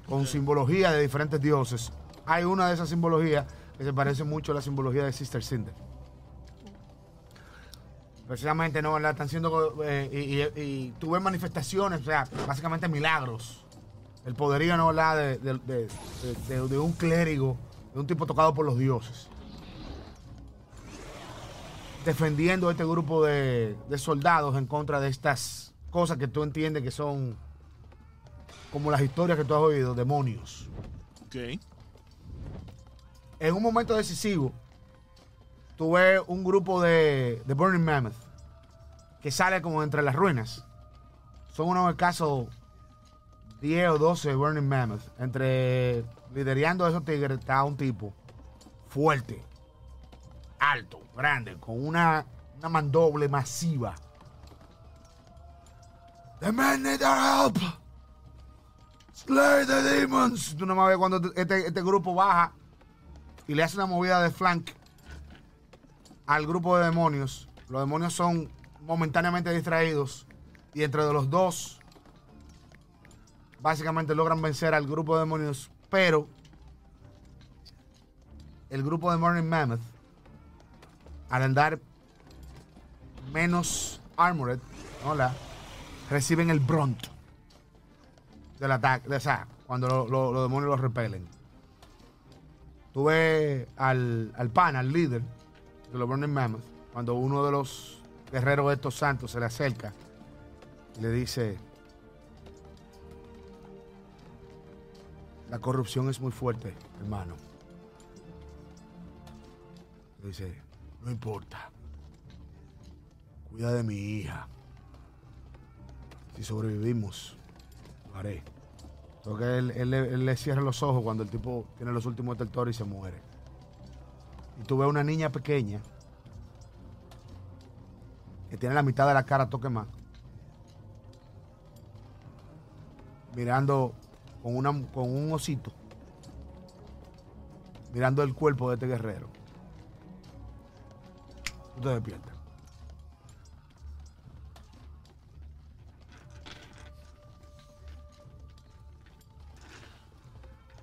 con simbología de diferentes dioses. Hay una de esas simbologías que se parece mucho a la simbología de Sister Cinder. Precisamente, ¿no? ¿verdad? Están siendo. eh, y, y- y tú ves manifestaciones, o sea, básicamente milagros. El poderío, ¿no? ¿verdad? De, de- de- un clérigo, de un tipo tocado por los dioses defendiendo a este grupo de, de soldados en contra de estas cosas que tú entiendes que son como las historias que tú has oído, demonios. Ok. En un momento decisivo, tú ves un grupo de, de Burning Mammoth que sale como entre las ruinas. Son unos escasos 10 o 12 Burning Mammoth. Entre liderando a esos tigres está un tipo fuerte, alto, grande, con una, una mandoble masiva. The men need our help. Slay the demons. Tú no me ves cuando este, este grupo baja y le hace una movida de flank al grupo de demonios. Los demonios son momentáneamente distraídos y entre los dos básicamente logran vencer al grupo de demonios, pero el grupo de Morning Mammoth al andar menos armored, hola, reciben el brunt del ataque, o sea, cuando lo- lo- los demonios los repelen. Tú ves al, al pan, al líder de los Burning Mammoth, cuando uno de los guerreros de estos santos se le acerca y le dice, la corrupción es muy fuerte, hermano. Dice, no importa. Cuida de mi hija. Si sobrevivimos, lo haré. Porque él, él le- cierra los ojos cuando el tipo tiene los últimos del toro y se muere. Y tú ves una niña pequeña que tiene la mitad de la cara toque más. Mirando con, una, con un osito. Mirando el cuerpo de este guerrero. Tú te despiertas.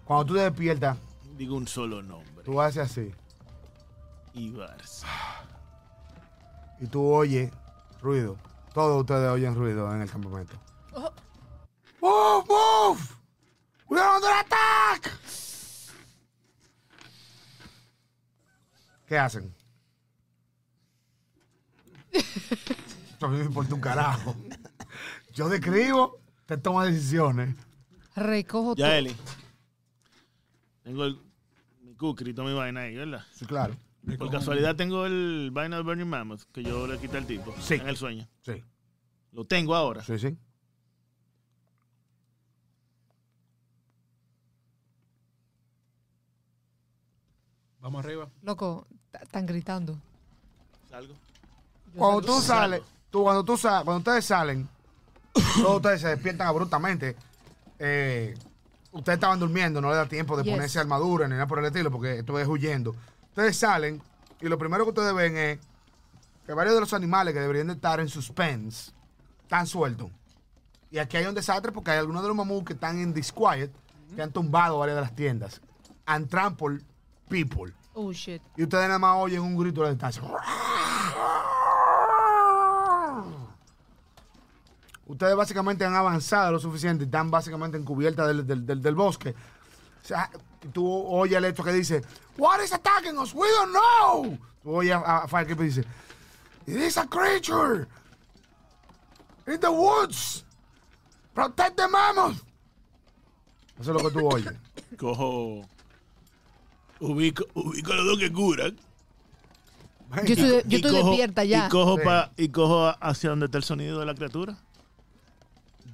Cuando tú te despiertas, Digo un solo nombre. tú haces así. y Barça. Y tú oyes ruido. Todos ustedes oyen ruido en el campamento. Oh. ¡Move, move! ¡We are under attack! ¿Qué hacen? Esto a mí me importa un carajo. Yo describo, te toma decisiones. Recojo todo. Ya, Eli. Tengo el, mi cookie mi vaina ahí, ¿verdad? Sí, claro. Por casualidad tengo el vaina de Burning Mammoth que yo le quité al tipo Sí. en el sueño. Sí, Lo tengo ahora. sí, sí. Vamos arriba. Loco, están gritando. Salgo. Yo Cuando salgo. tú sales, tú, cuando tú sales, cuando ustedes salen, todos ustedes se despiertan abruptamente. Eh, ustedes estaban durmiendo, no le da tiempo de Yes. ponerse armadura ni nada por el estilo, porque esto es huyendo. Ustedes salen y lo primero que ustedes ven es que varios de los animales que deberían de estar en suspense están sueltos. Y aquí hay un desastre porque hay algunos de los mamuts que están en disquiet que han tumbado varias de las tiendas. And trampled people. Oh, shit. Y ustedes nada más oyen un grito a la distancia. Ustedes básicamente han avanzado lo suficiente y están básicamente en cubierta del, del- del- del bosque. O sea, tú oyes el hecho que dice, What is attacking us? We don't know. Tú oyes a, a Firekeeper y dice, It is a creature in the woods. Protect the mammoth. Eso es lo que tú oyes. Cojo. Ubico, ubico los dos que curan. Yo estoy, de- yo Y estoy cojo- despierta ya. Y cojo, Sí. pa- y cojo hacia donde está el sonido de la criatura.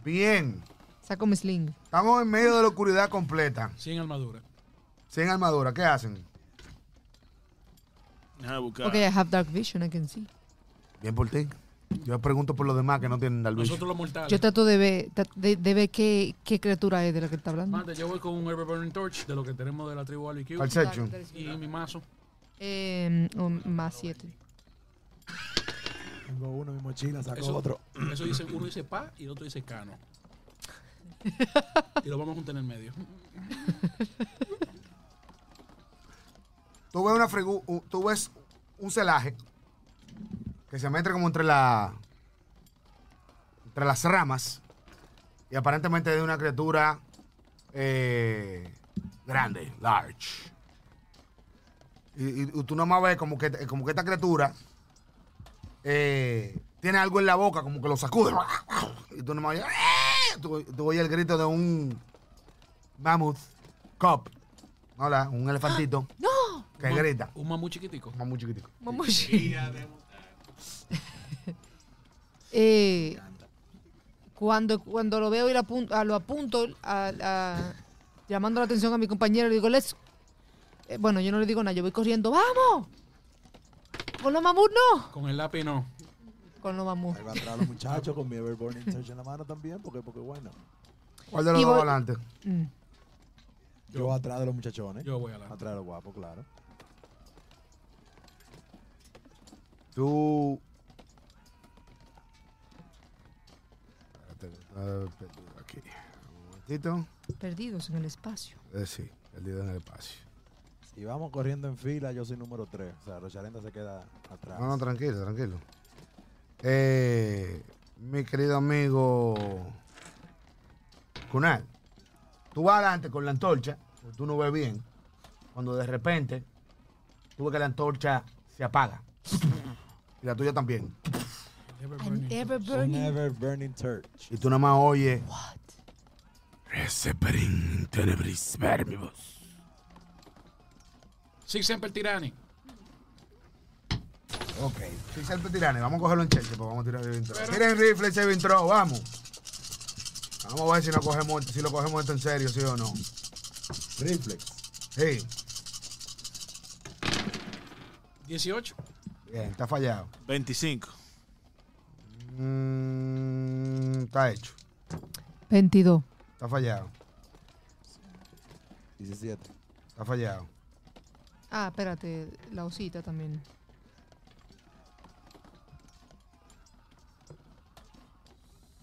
Bien. Saco mi sling. Estamos en medio de la oscuridad completa. Sin armadura. Sin armadura. ¿Qué hacen? Déjame buscar. Ok, I have dark vision, I can see. Bien por ti. Yo pregunto por los demás que no tienen Vision. Nosotros los mortales. Yo trato de ver, de, de ver qué, qué criatura es de la que está hablando. Mate, yo voy con un Ever Burning Torch de lo que tenemos de la tribu Aliq. Perception. Y mi mazo. Eh, um, más siete. Tengo uno en mi mochila, saco Eso, otro. eso dice, uno dice pa y el otro dice cano. y lo vamos a juntar en el medio. Tú ves, una frigu- un- tú ves un celaje que se mete como entre la entre las ramas y aparentemente es de una criatura eh, grande, large. Y, y tú nomás ves como que, como que esta criatura eh, tiene algo en la boca, como que lo sacude. Y tú nomás oyes, "¡Ah!". tú, tú oyes el grito de un mammoth cub. Hola, un elefantito. ¡No! Que Un grita. Un mamú chiquitico. Más muy chiquitico. Vamos. Eh, cuando, cuando lo veo y lo apunto, lo apunto a- a- llamando la atención a mi compañero, le digo, let's. eh, bueno, yo no le digo nada, yo voy corriendo, ¡vamos! Con los mamuts no. Con el lápiz no. Con los mamuts. Ahí van a entrar los muchachos con mi Everborn Search en la mano también, porque, porque bueno. ¿Cuál de los dos adelante? Mm. Yo atrás de los muchachones. Yo voy a la. Atrás de los guapos, claro. Tú. Aquí. Un momentito. Perdidos en el espacio. Eh, sí, perdido en el espacio. Si vamos corriendo en fila, yo soy número 3. O sea, Rocharenda se queda atrás. No, no, tranquilo, tranquilo. Eh, mi querido amigo Kunal, tú vas adelante con la antorcha, porque tú no ves bien, cuando de repente tú ves que la antorcha se apaga. Y la tuya también. Ever An Burning ever Torch. Un burning. Ever Burning Church. Y tú nada más oyes. What? Reseperin in tenebris verbibus. Sí, siempre tirani. Ok. Sí, Serpe Tirane, vamos a cogerlo en cheque, pues vamos a tirar el intro. Tiren rifle, ese intro, vamos. Vamos a ver si, no cogemos, si lo cogemos esto en serio, sí o no. Reflex. Sí, 18. Bien, está fallado. 25. Mm, está hecho, 22. está fallado, 17. está fallado. Ah, espérate, la osita también.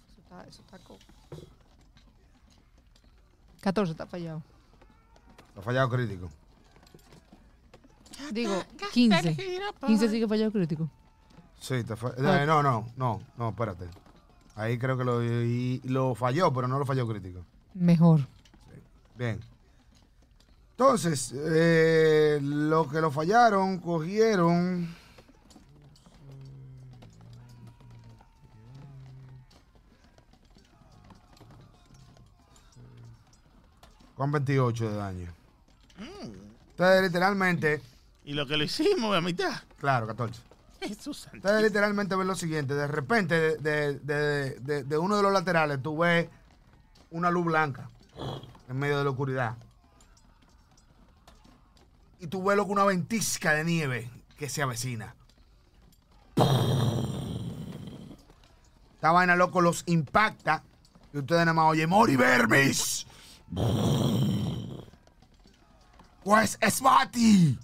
Eso está, eso está co- 14 está fallado. Está fallado crítico. Digo, 15. 15 sí que falló el crítico. Sí, te fue. Ah. eh, no, no, no, no, espérate. Ahí creo que lo, y- lo falló, pero no lo falló crítico. Mejor. Bien. Entonces, eh, lo que lo fallaron, cogieron. Con 28 de daño. Ustedes literalmente, Y lo que lo hicimos a mitad. claro, 14. Jesús Ustedes literalmente ven lo siguiente. De repente, de, de- de- uno de los laterales, tú ves una luz blanca en medio de la oscuridad. Y tú ves lo que una ventisca de nieve que se avecina. Esta vaina, loco, los impacta. Y ustedes nada más oyen, Mori Vermis. Pues es Bati.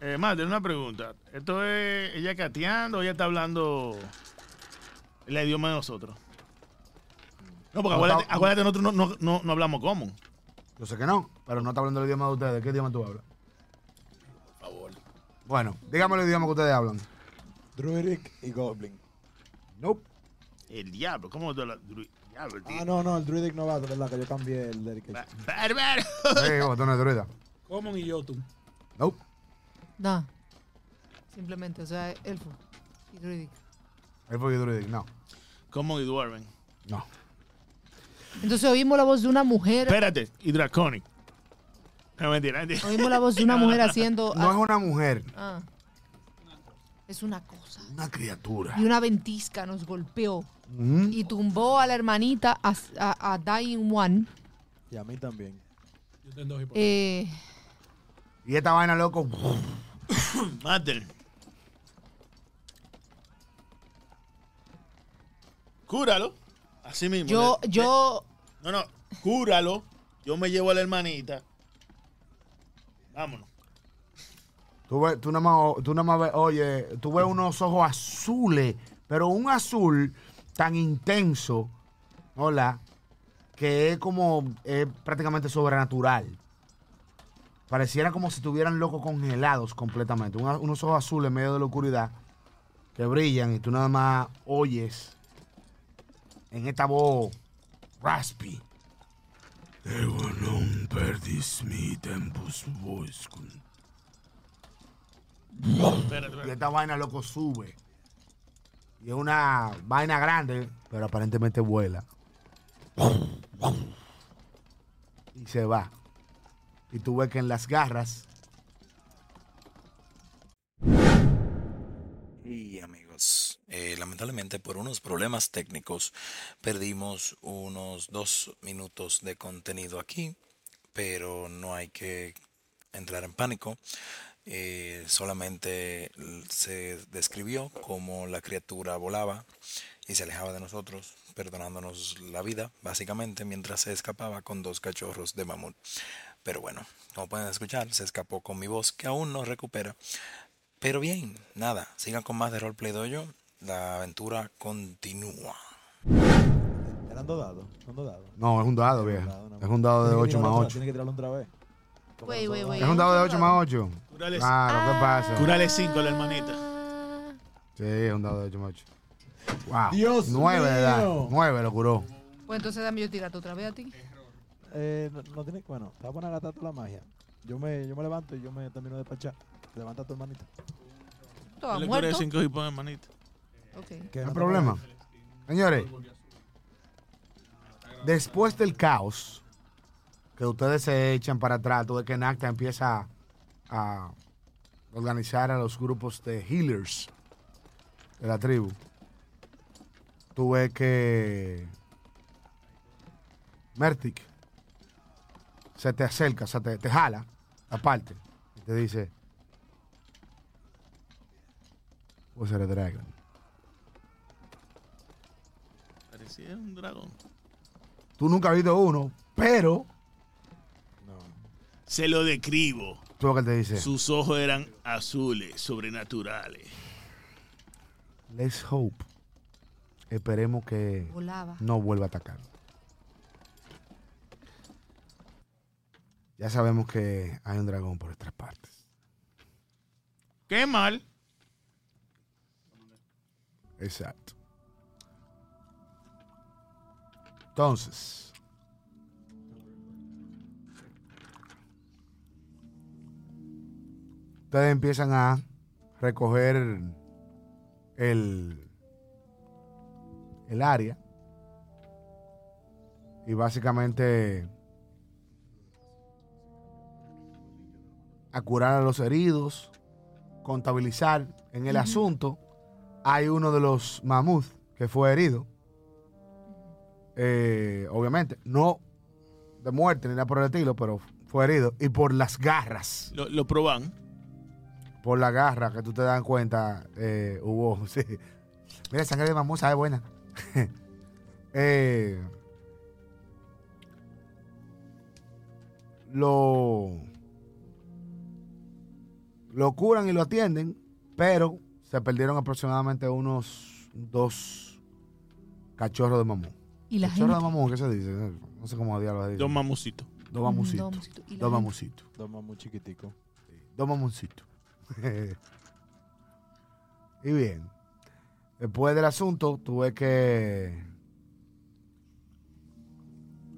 Eh, Mate, una pregunta. ¿Esto es ella cateando o ella está hablando el idioma de nosotros? No, porque No, acuérdate, está- acuérdate, nosotros no, no, no, no hablamos común. Yo sé que no, pero no está hablando el idioma de ustedes. ¿Qué idioma tú hablas? Por favor. Bueno, dígame el idioma que ustedes hablan. Druidic y Goblin. Nope. El diablo, ¿cómo tú la... dru- Diablo, tío. Ah, no, no, el Druidic no va, de verdad, que yo cambié el dedication. Ba- Bárbaro. Sí, vos, tú no eres druida. Common y Jotun. Nope. Nada. Simplemente, o sea, elfo. Y druidic. Él fue druidic. No, ¿Cómo y Dwarven? no. Entonces oímos la voz de una mujer. Espérate, y Draconic. No, mentira, mentira. Oímos la voz de una mujer haciendo. No es una mujer, Ah. Es una cosa. una criatura. Y una ventisca nos golpeó Mm. y tumbó a la hermanita a, a- a Dying One. Y a mí también. Yo tengo dos hipótesis. Eh, Y esta vaina, loco. Mate. Cúralo. Así mismo. yo, Le- yo, le- no, no. Cúralo. Yo me llevo a la hermanita. Vámonos. Tú, ves, tú nada más, tú nada más ves, oye, tú ves unos ojos azules, pero un azul tan intenso, hola, que es como es prácticamente sobrenatural. Pareciera como si estuvieran locos congelados completamente. Una- unos ojos azules en medio de la oscuridad que brillan y tú nada más oyes en esta voz raspy. Ego non perdis mi tempus voiscum. Y esta vaina, loco, sube. Y es una vaina grande, pero aparentemente vuela. Y se va. Y tú ves que en las garras Y amigos, eh, lamentablemente por unos problemas técnicos perdimos unos dos minutos de contenido aquí, pero no hay que entrar en pánico. Eh, solamente se describió como la criatura volaba y se alejaba de nosotros, perdonándonos la vida, básicamente, mientras se escapaba con dos cachorros de mamut. Pero bueno, como pueden escuchar, se escapó con mi voz, que aún no recupera. Pero bien, nada, sigan con más de Roleplay Dojo. La aventura continúa. Eran dos dados, son dos dados. No, es un dado, viejo. Es un dado de Tiene que 8 tirarlo más otra- 8. Tiene que tirarlo otra vez. Güey, dos güey. Es un dado de 8 más 8. Cúrale, Claro, ¿qué pasa? cúrale cinco a la hermanita. Ah, Sí, es un dado de 8 más 8. Wow. Dios 9 de edad. mío. 9 lo curó. Pues entonces dame yo tirarte otra vez a ti. Eh, no, no tiene, bueno, te va a poner a gastar toda la magia. Yo me, yo me levanto y yo me termino de despachar. Levanta a tu hermanita. Le muerto. cinco a la hermanita. Ok. Que No hay problema. Señores, después del caos que ustedes se echan para atrás, todo que Nacta empieza a organizar a los grupos de healers de la tribu, tú ves que Mertic se te acerca, o sea, te, te jala aparte y te dice, What's a dragon? Parecía un dragón. Tú nunca has visto uno, pero No. Se lo describo. tú lo que te dice. Sus ojos eran azules, sobrenaturales. Let's hope. Esperemos que Volaba. no vuelva a atacar. Ya sabemos que hay un dragón por estas partes. Qué mal. Exacto. Entonces, ustedes empiezan a recoger el, el área y básicamente a curar a los heridos, contabilizar en el asunto. Hay uno de los mamuts que fue herido. Eh, obviamente, no de muerte ni nada por el estilo, pero fue herido. Y por las garras, Lo, lo proban. por la garra que tú te das cuenta, eh, hubo. sí. Mira, sangre de mamut sabe buena. Eh, lo, lo curan y lo atienden, pero se perdieron aproximadamente unos dos cachorros de. Y la ¿Cachorros gente. de mamú qué se dice? No sé cómo diablos dice. Dos mamucitos. Dos mamucitos. Dos mamucitos. Dos gente. mamucitos. Toma muy chiquitico. Dos mamoncitos. y bien. Después del asunto, tuve que.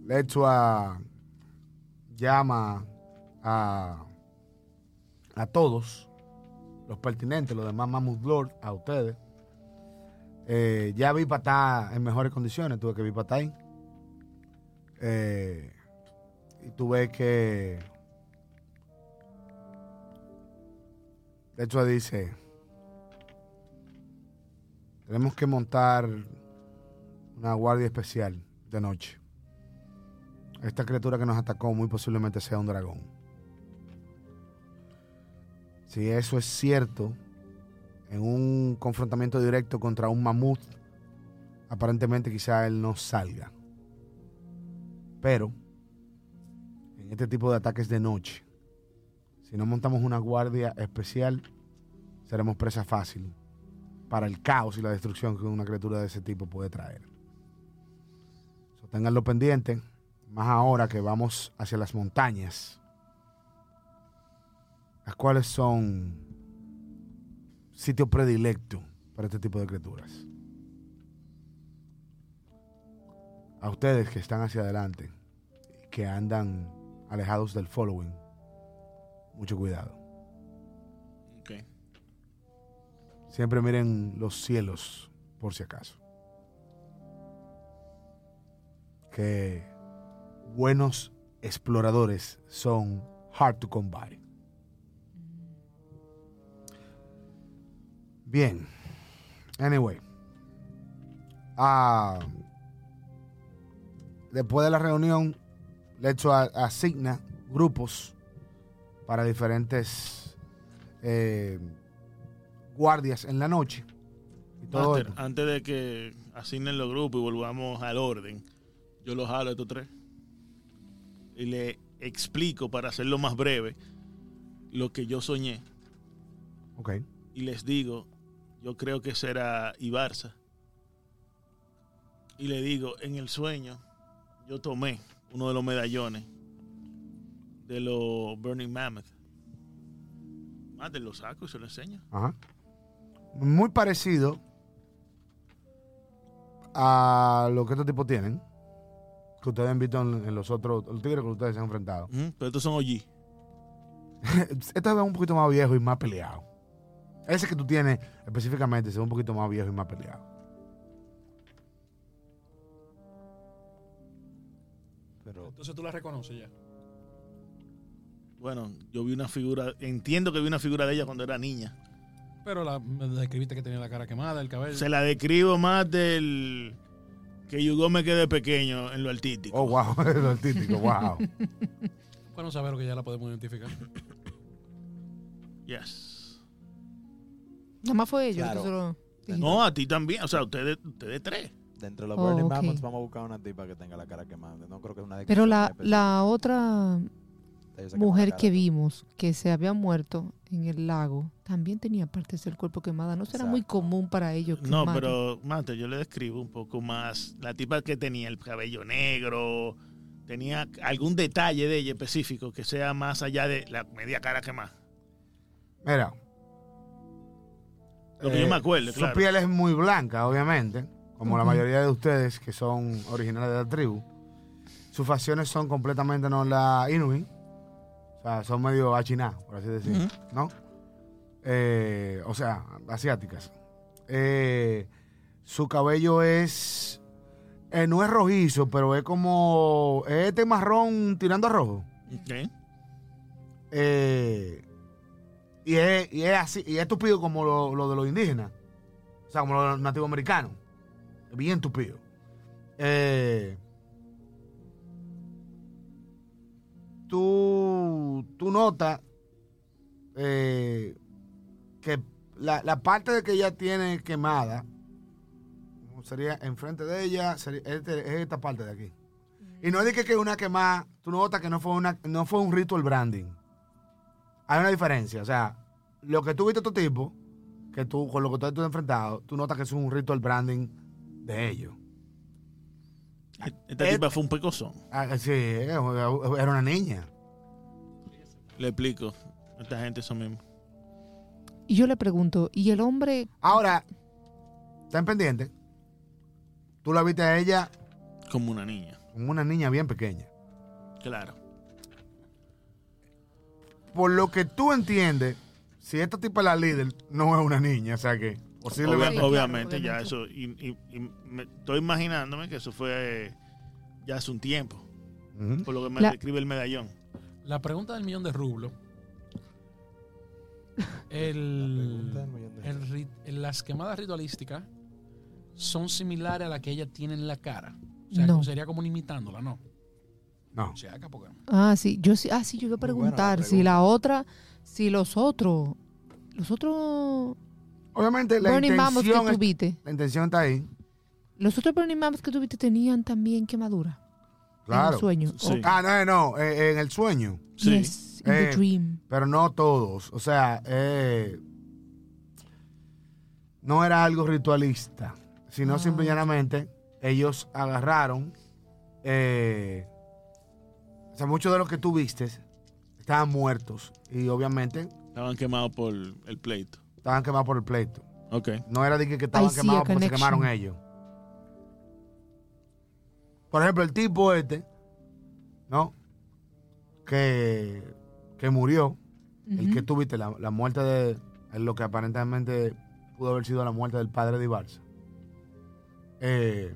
Lechua llama a. a todos los pertinentes, los demás Mammoth Lord, a ustedes. Eh, ya vi para estar en mejores condiciones, tuve que vi ahí. Eh, y tuve que. De hecho, dice, tenemos que montar una guardia especial de noche. Esta criatura que nos atacó muy posiblemente sea un dragón. Si eso es cierto, en un confrontamiento directo contra un mamut, aparentemente quizá él no salga. Pero, en este tipo de ataques de noche, si no montamos una guardia especial, seremos presa fácil para el caos y la destrucción que una criatura de ese tipo puede traer. So, ténganlo pendiente, más ahora que vamos hacia las montañas, las cuales son sitio predilecto para este tipo de criaturas. A ustedes que están hacia adelante, que andan alejados del following, mucho cuidado. Ok. Siempre miren los cielos, por si acaso. Que buenos exploradores son hard to come by. Bien. Anyway. Ah, después de la reunión, le hecho asigna grupos para diferentes eh, guardias en la noche. Y todo Master, esto. antes de que asignen los grupos y volvamos al orden, yo los jalo a estos tres. Y le explico, para hacerlo más breve, lo que yo soñé. Ok. Y les digo, yo creo que será Ibarza. Y le digo, en el sueño, yo tomé uno de los medallones de los Burning Mammoth. Master, lo saco y se lo enseño. Ajá. Muy parecido a lo que estos tipos tienen. Que ustedes han visto en, en los otros los tigres que ustedes se han enfrentado. Pero estos son OG. Este es un poquito más viejo y más peleado. Ese que tú tienes específicamente se ve un poquito más viejo y más peleado. Pero Entonces tú la reconoces ya. Bueno, yo vi una figura, entiendo que vi una figura de ella cuando era niña. Pero la, me describiste que tenía la cara quemada, el cabello. Se la describo más del que Yugo me quede pequeño en lo artístico. Oh, wow, lo artístico, wow. Bueno, saber que ya la podemos identificar. Yes. Nada más fue ellos. Claro. que solo. No, a ti también, o sea, ustedes, ustedes tres. de entre los Oh, Burning ok. Mammoths vamos a buscar una tipa que tenga la cara quemada. No creo que es una Pero descripción la, otra mujer que todo. vimos que se había muerto en el lago también tenía partes del cuerpo quemadas. No será muy común para ellos. que No, maten. pero, Mate, yo le describo un poco más. La tipa que tenía el cabello negro, tenía algún detalle de ella específico que sea más allá de la media cara que más. Mira, Lo que yo Eh, me acuerdo, Su claro. piel es muy blanca, obviamente, como la mayoría de ustedes que son originales de la tribu. Sus facciones son completamente no la Inuit. O sea, son medio achiná, por así decirlo. ¿no? Eh, o sea, asiáticas. Eh, su cabello es. eh, no es rojizo, pero es como. Es este marrón tirando a rojo. Ok. Eh, y, es, y es así, y es tupido como lo, lo de los indígenas. O sea, como los nativos americanos. Bien tupido. Eh, tú, tú notas eh, que la, la parte de que ella tiene quemada sería enfrente de ella, sería, este- es esta parte de aquí. Y no es de que, que una quemada, tú notas que no fue, una, no fue un ritual branding. Hay una diferencia. O sea, lo que tú viste tu tipo, que tú, con lo que tú has enfrentado, tú notas que es un ritual branding de ellos. Esta Eh, tipa fue un pecozón. Ah, sí, era una niña. Le explico. Esta gente son mismos. Y yo le pregunto, ¿y el hombre? Ahora, están pendientes. Tú la viste a ella Como una niña. como una niña bien pequeña. Claro. Por lo que tú entiendes, si esta tipa es la líder, no es una niña. O sea que posiblemente. obviamente, ya eso. Y, y- y me estoy imaginándome que eso fue eh, ya hace un tiempo. Por lo que me La- describe el medallón. La pregunta del millón de rublos. El, el las quemadas ritualísticas son similares a las que ella tiene en la cara. O sea, No. sería como imitándola, ¿no? No. Porque Ah, sí, yo sí, ah, sí, yo iba a preguntar si la otra, si los otros, los otros Obviamente la Burning que intención, es- tuviste, la intención está ahí. los otros Burning que tuviste tenían también quemadura en Claro. el sueño. Sí. Ah, no, no, eh, en el sueño. Sí. Yes, in the Eh, dream. Pero no todos. O sea, eh, no era algo ritualista, sino Ah. simple y llanamente ellos agarraron. eh, o sea, muchos de los que tú viste estaban muertos y obviamente Estaban quemados por el pleito. estaban quemados por el pleito. Ok. No era de que, que estaban quemados porque se quemaron ellos. Por ejemplo, el tipo este, ¿no? Que, que murió, el que tuviste, la, la muerte de lo que aparentemente pudo haber sido la muerte del padre de Ibarza. Eh,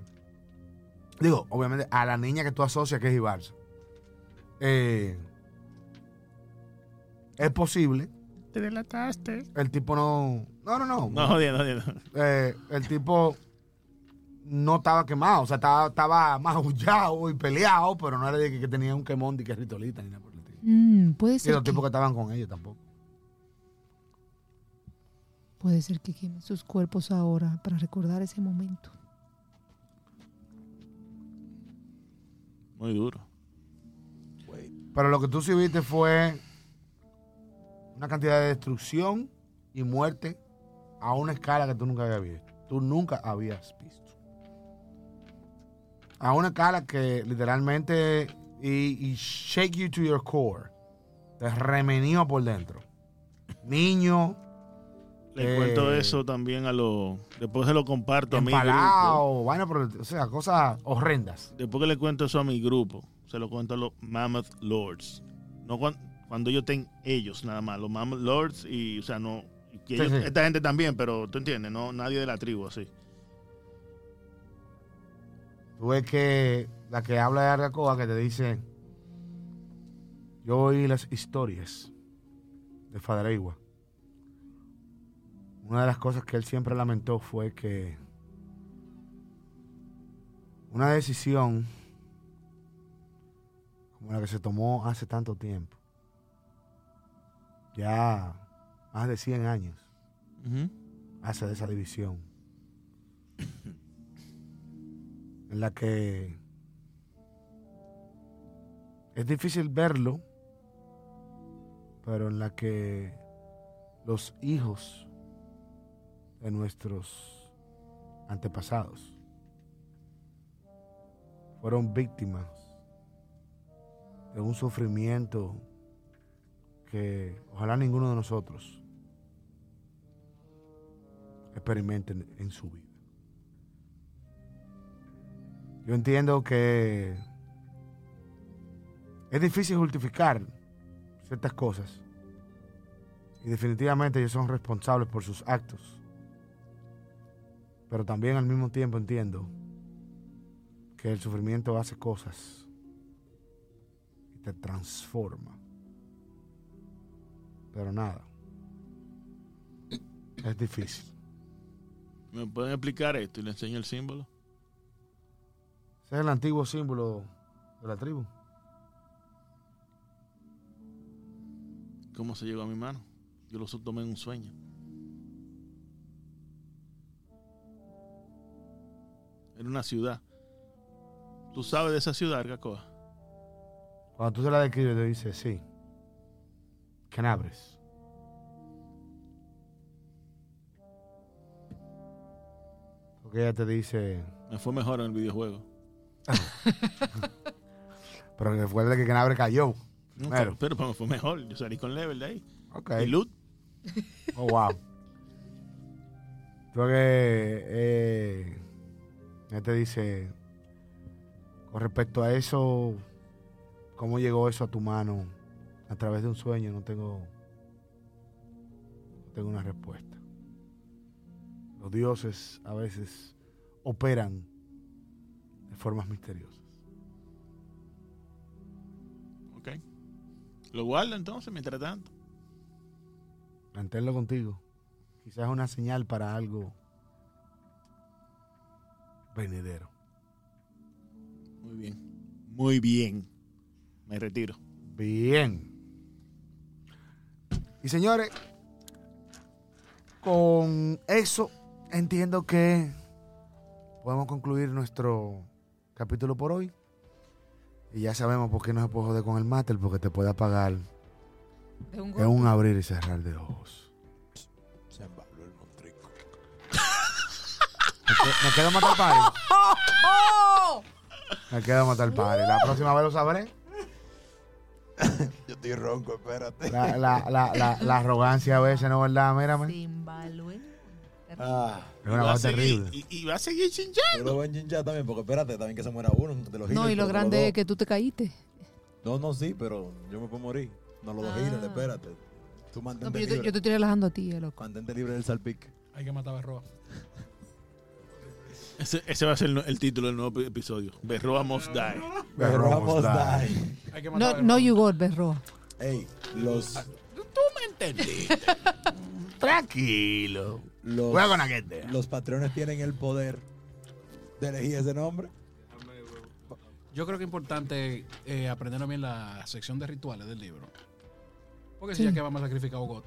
digo, obviamente, a la niña que tú asocias que es Ibarza. Eh, es posible. Te delataste. El tipo no. No, no, no. No, jodiendo, jodiendo. Eh, el tipo no estaba quemado, o sea, estaba, estaba magullado y peleado, pero no era de que, que tenía un quemón de que ritualita ni nada por el estilo. Mm, puede Y ser los que, tipos que estaban con ellos tampoco. puede ser que quemen sus cuerpos ahora para recordar ese momento. Muy duro. Pero lo que tú sí viste fue una cantidad de destrucción y muerte a una escala que tú nunca habías visto. Tú nunca habías visto. A una escala que literalmente y, y shake you to your core. Te remenió por dentro. Niño, Le Eh, cuento eso también a los. Después se lo comparto a mi grupo. vaina el- o sea, cosas horrendas. Después que le cuento eso a mi grupo, se lo cuento a los Mammoth Lords. No cuan- cuando ellos estén ellos nada más, los Mammoth Lords y, o sea, no. y que Sí, ellos- sí. Esta gente también, pero tú entiendes, no nadie de la tribu así. Tú ves que la que habla de Argacoa que te dice, yo oí las historias de Fadareigua. Una de las cosas que él siempre lamentó fue que una decisión como la que se tomó hace tanto tiempo, ya más de 100 años, hace de esa división. en la que es difícil verlo, pero en la que los hijos de nuestros antepasados fueron víctimas de un sufrimiento que ojalá ninguno de nosotros experimenten en su vida. Yo entiendo que es difícil justificar ciertas cosas y definitivamente ellos son responsables por sus actos. Pero también al mismo tiempo entiendo que el sufrimiento hace cosas te transforma. Pero nada. Es difícil. ¿Me pueden explicar esto y le enseño el símbolo? Ese es el antiguo símbolo de la tribu. ¿Cómo se llegó a mi mano? Yo lo tomé en un sueño. En una ciudad. ¿Tú sabes de esa ciudad, Gacoa? Cuando tú se la describes, te dice, sí. Canabres. Porque ella te dice, Me fue mejor en el videojuego. pero recuerda que Canabres cayó. No, pero, pero me fue mejor. Yo salí con level de ahí. Ok. Y loot. Oh, wow. Porque eh, ella te dice, con respecto a eso, ¿cómo llegó eso a tu mano? A través de un sueño, no tengo, no tengo una respuesta. Los dioses a veces operan de formas misteriosas. Ok. Lo guardo entonces mientras tanto. Manténlo contigo. Quizás es una señal para algo venidero. Muy bien. Muy bien. Me retiro. Bien. Y señores, con eso entiendo que podemos concluir nuestro capítulo por hoy. Y ya sabemos por qué no se puede joder con el máter, porque te puede apagar De un en golpe. un abrir y cerrar de ojos. Se embaló el montrico. Me que- me quedo matar party. Me quedo matar party. La próxima vez lo sabré. Yo estoy ronco, espérate. La, la, la, la, la arrogancia a veces, ¿no es verdad? Mírame. Zimbalue. Ah, Es una Y va a cosa seguir- terrible. Y, y va a seguir chinchando. yo lo voy a enchinchar también, porque espérate, también que se muera uno de los No, y lo grande los es que tú te caíste. No, no, sí, pero yo me puedo morir. No dos Ah. espérate. Tú No, mantente pero yo, te, libre. yo te estoy relajando a ti, eh, loco. Mantente libre del salpic. Hay que matar a Berroa. Ese, ese va a ser el, el título del nuevo episodio. Berroa Must Die. Pero vamos die. Hay que No, a no Berroa. you got, Berroa. Ey, los, Tú me entendiste. Tranquilo. los, Juega con aquete. los patrones tienen el poder de elegir ese nombre. Yo creo que es importante eh, aprender bien la sección de rituales del libro. Porque Sí. si ya que vamos a sacrificar a Ogot,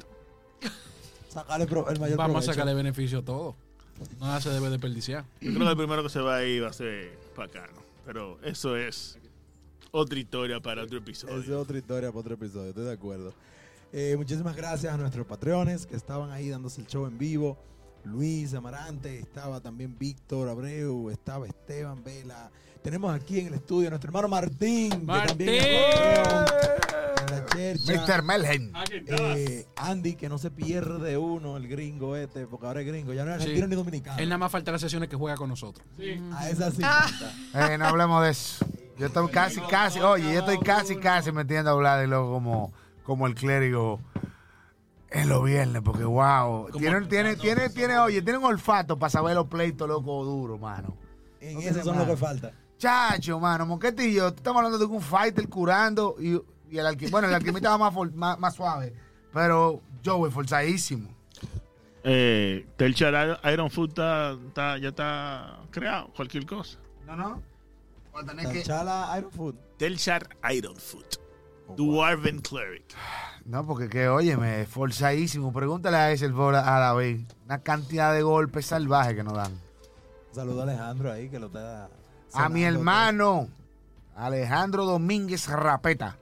Sacarle pro- el mayor vamos a provecho. sacarle beneficio a todo. Nada se debe desperdiciar. Yo creo que el primero que se va a ir va a ser Pacano. Pero eso es otra historia para otro Esa es episodio. otra historia para otro episodio, estoy de acuerdo. Eh, muchísimas gracias a nuestros patreones que estaban ahí dándose el show en vivo. Luis Amarante, estaba también Víctor Abreu, estaba Esteban Vela. Tenemos aquí en el estudio a nuestro hermano Martín, que también la chercha. Mr. Estás. Eh, Andy, que no se pierde uno, el gringo este, porque ahora es gringo, ya no es Sí. argentino ni dominicano. Él nada más falta las sesiones que juega con nosotros. Sí. A esa sí. Ah. Eh, no hablemos de eso. Yo estoy casi, casi, oye, yo estoy casi, casi metiendo a hablar de luego como, como el clérigo en los viernes, porque wow. Tiene, tiene, tiene, tiene, oye, tiene un olfato para saber los pleitos loco duro, mano. En No eso tiene son que falta. Chacho, mano, Moquete y yo, estamos hablando de un fighter curando y, y el alquimista, bueno, el alquimista va más, for- más, más suave, pero Joey forzadísimo. Eh, Telchar Iron Food está, está- ya está creado. Cualquier cosa. No, no. Tener que- Iron Food. Telchar Iron Food. Oh, Dwarven Cleric. No, porque que, óyeme, forzadísimo. Pregúntale a ese el a David. Una cantidad de golpes salvajes que nos dan. Un saludo a Alejandro ahí que lo está. A mi hermano, Alejandro Domínguez Rapeta.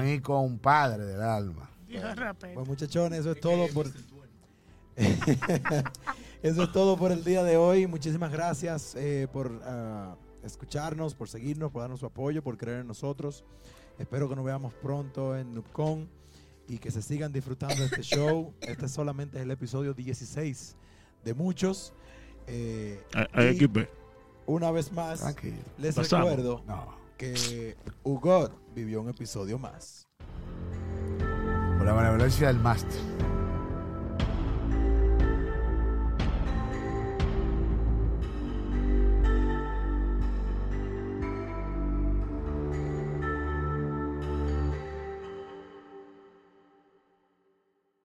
Mi compadre del alma. Pues muchachones, eso es todo por... eso es todo por el día de hoy. Muchísimas gracias eh, por ah, escucharnos, por seguirnos, por darnos su apoyo, por creer en nosotros. Espero que nos veamos pronto en NubCon y que se sigan disfrutando de este show. Este solamente es el episodio 16 de muchos. Eh, y una vez más, les recuerdo que Hugot vivió un episodio más. Por la mala del máster.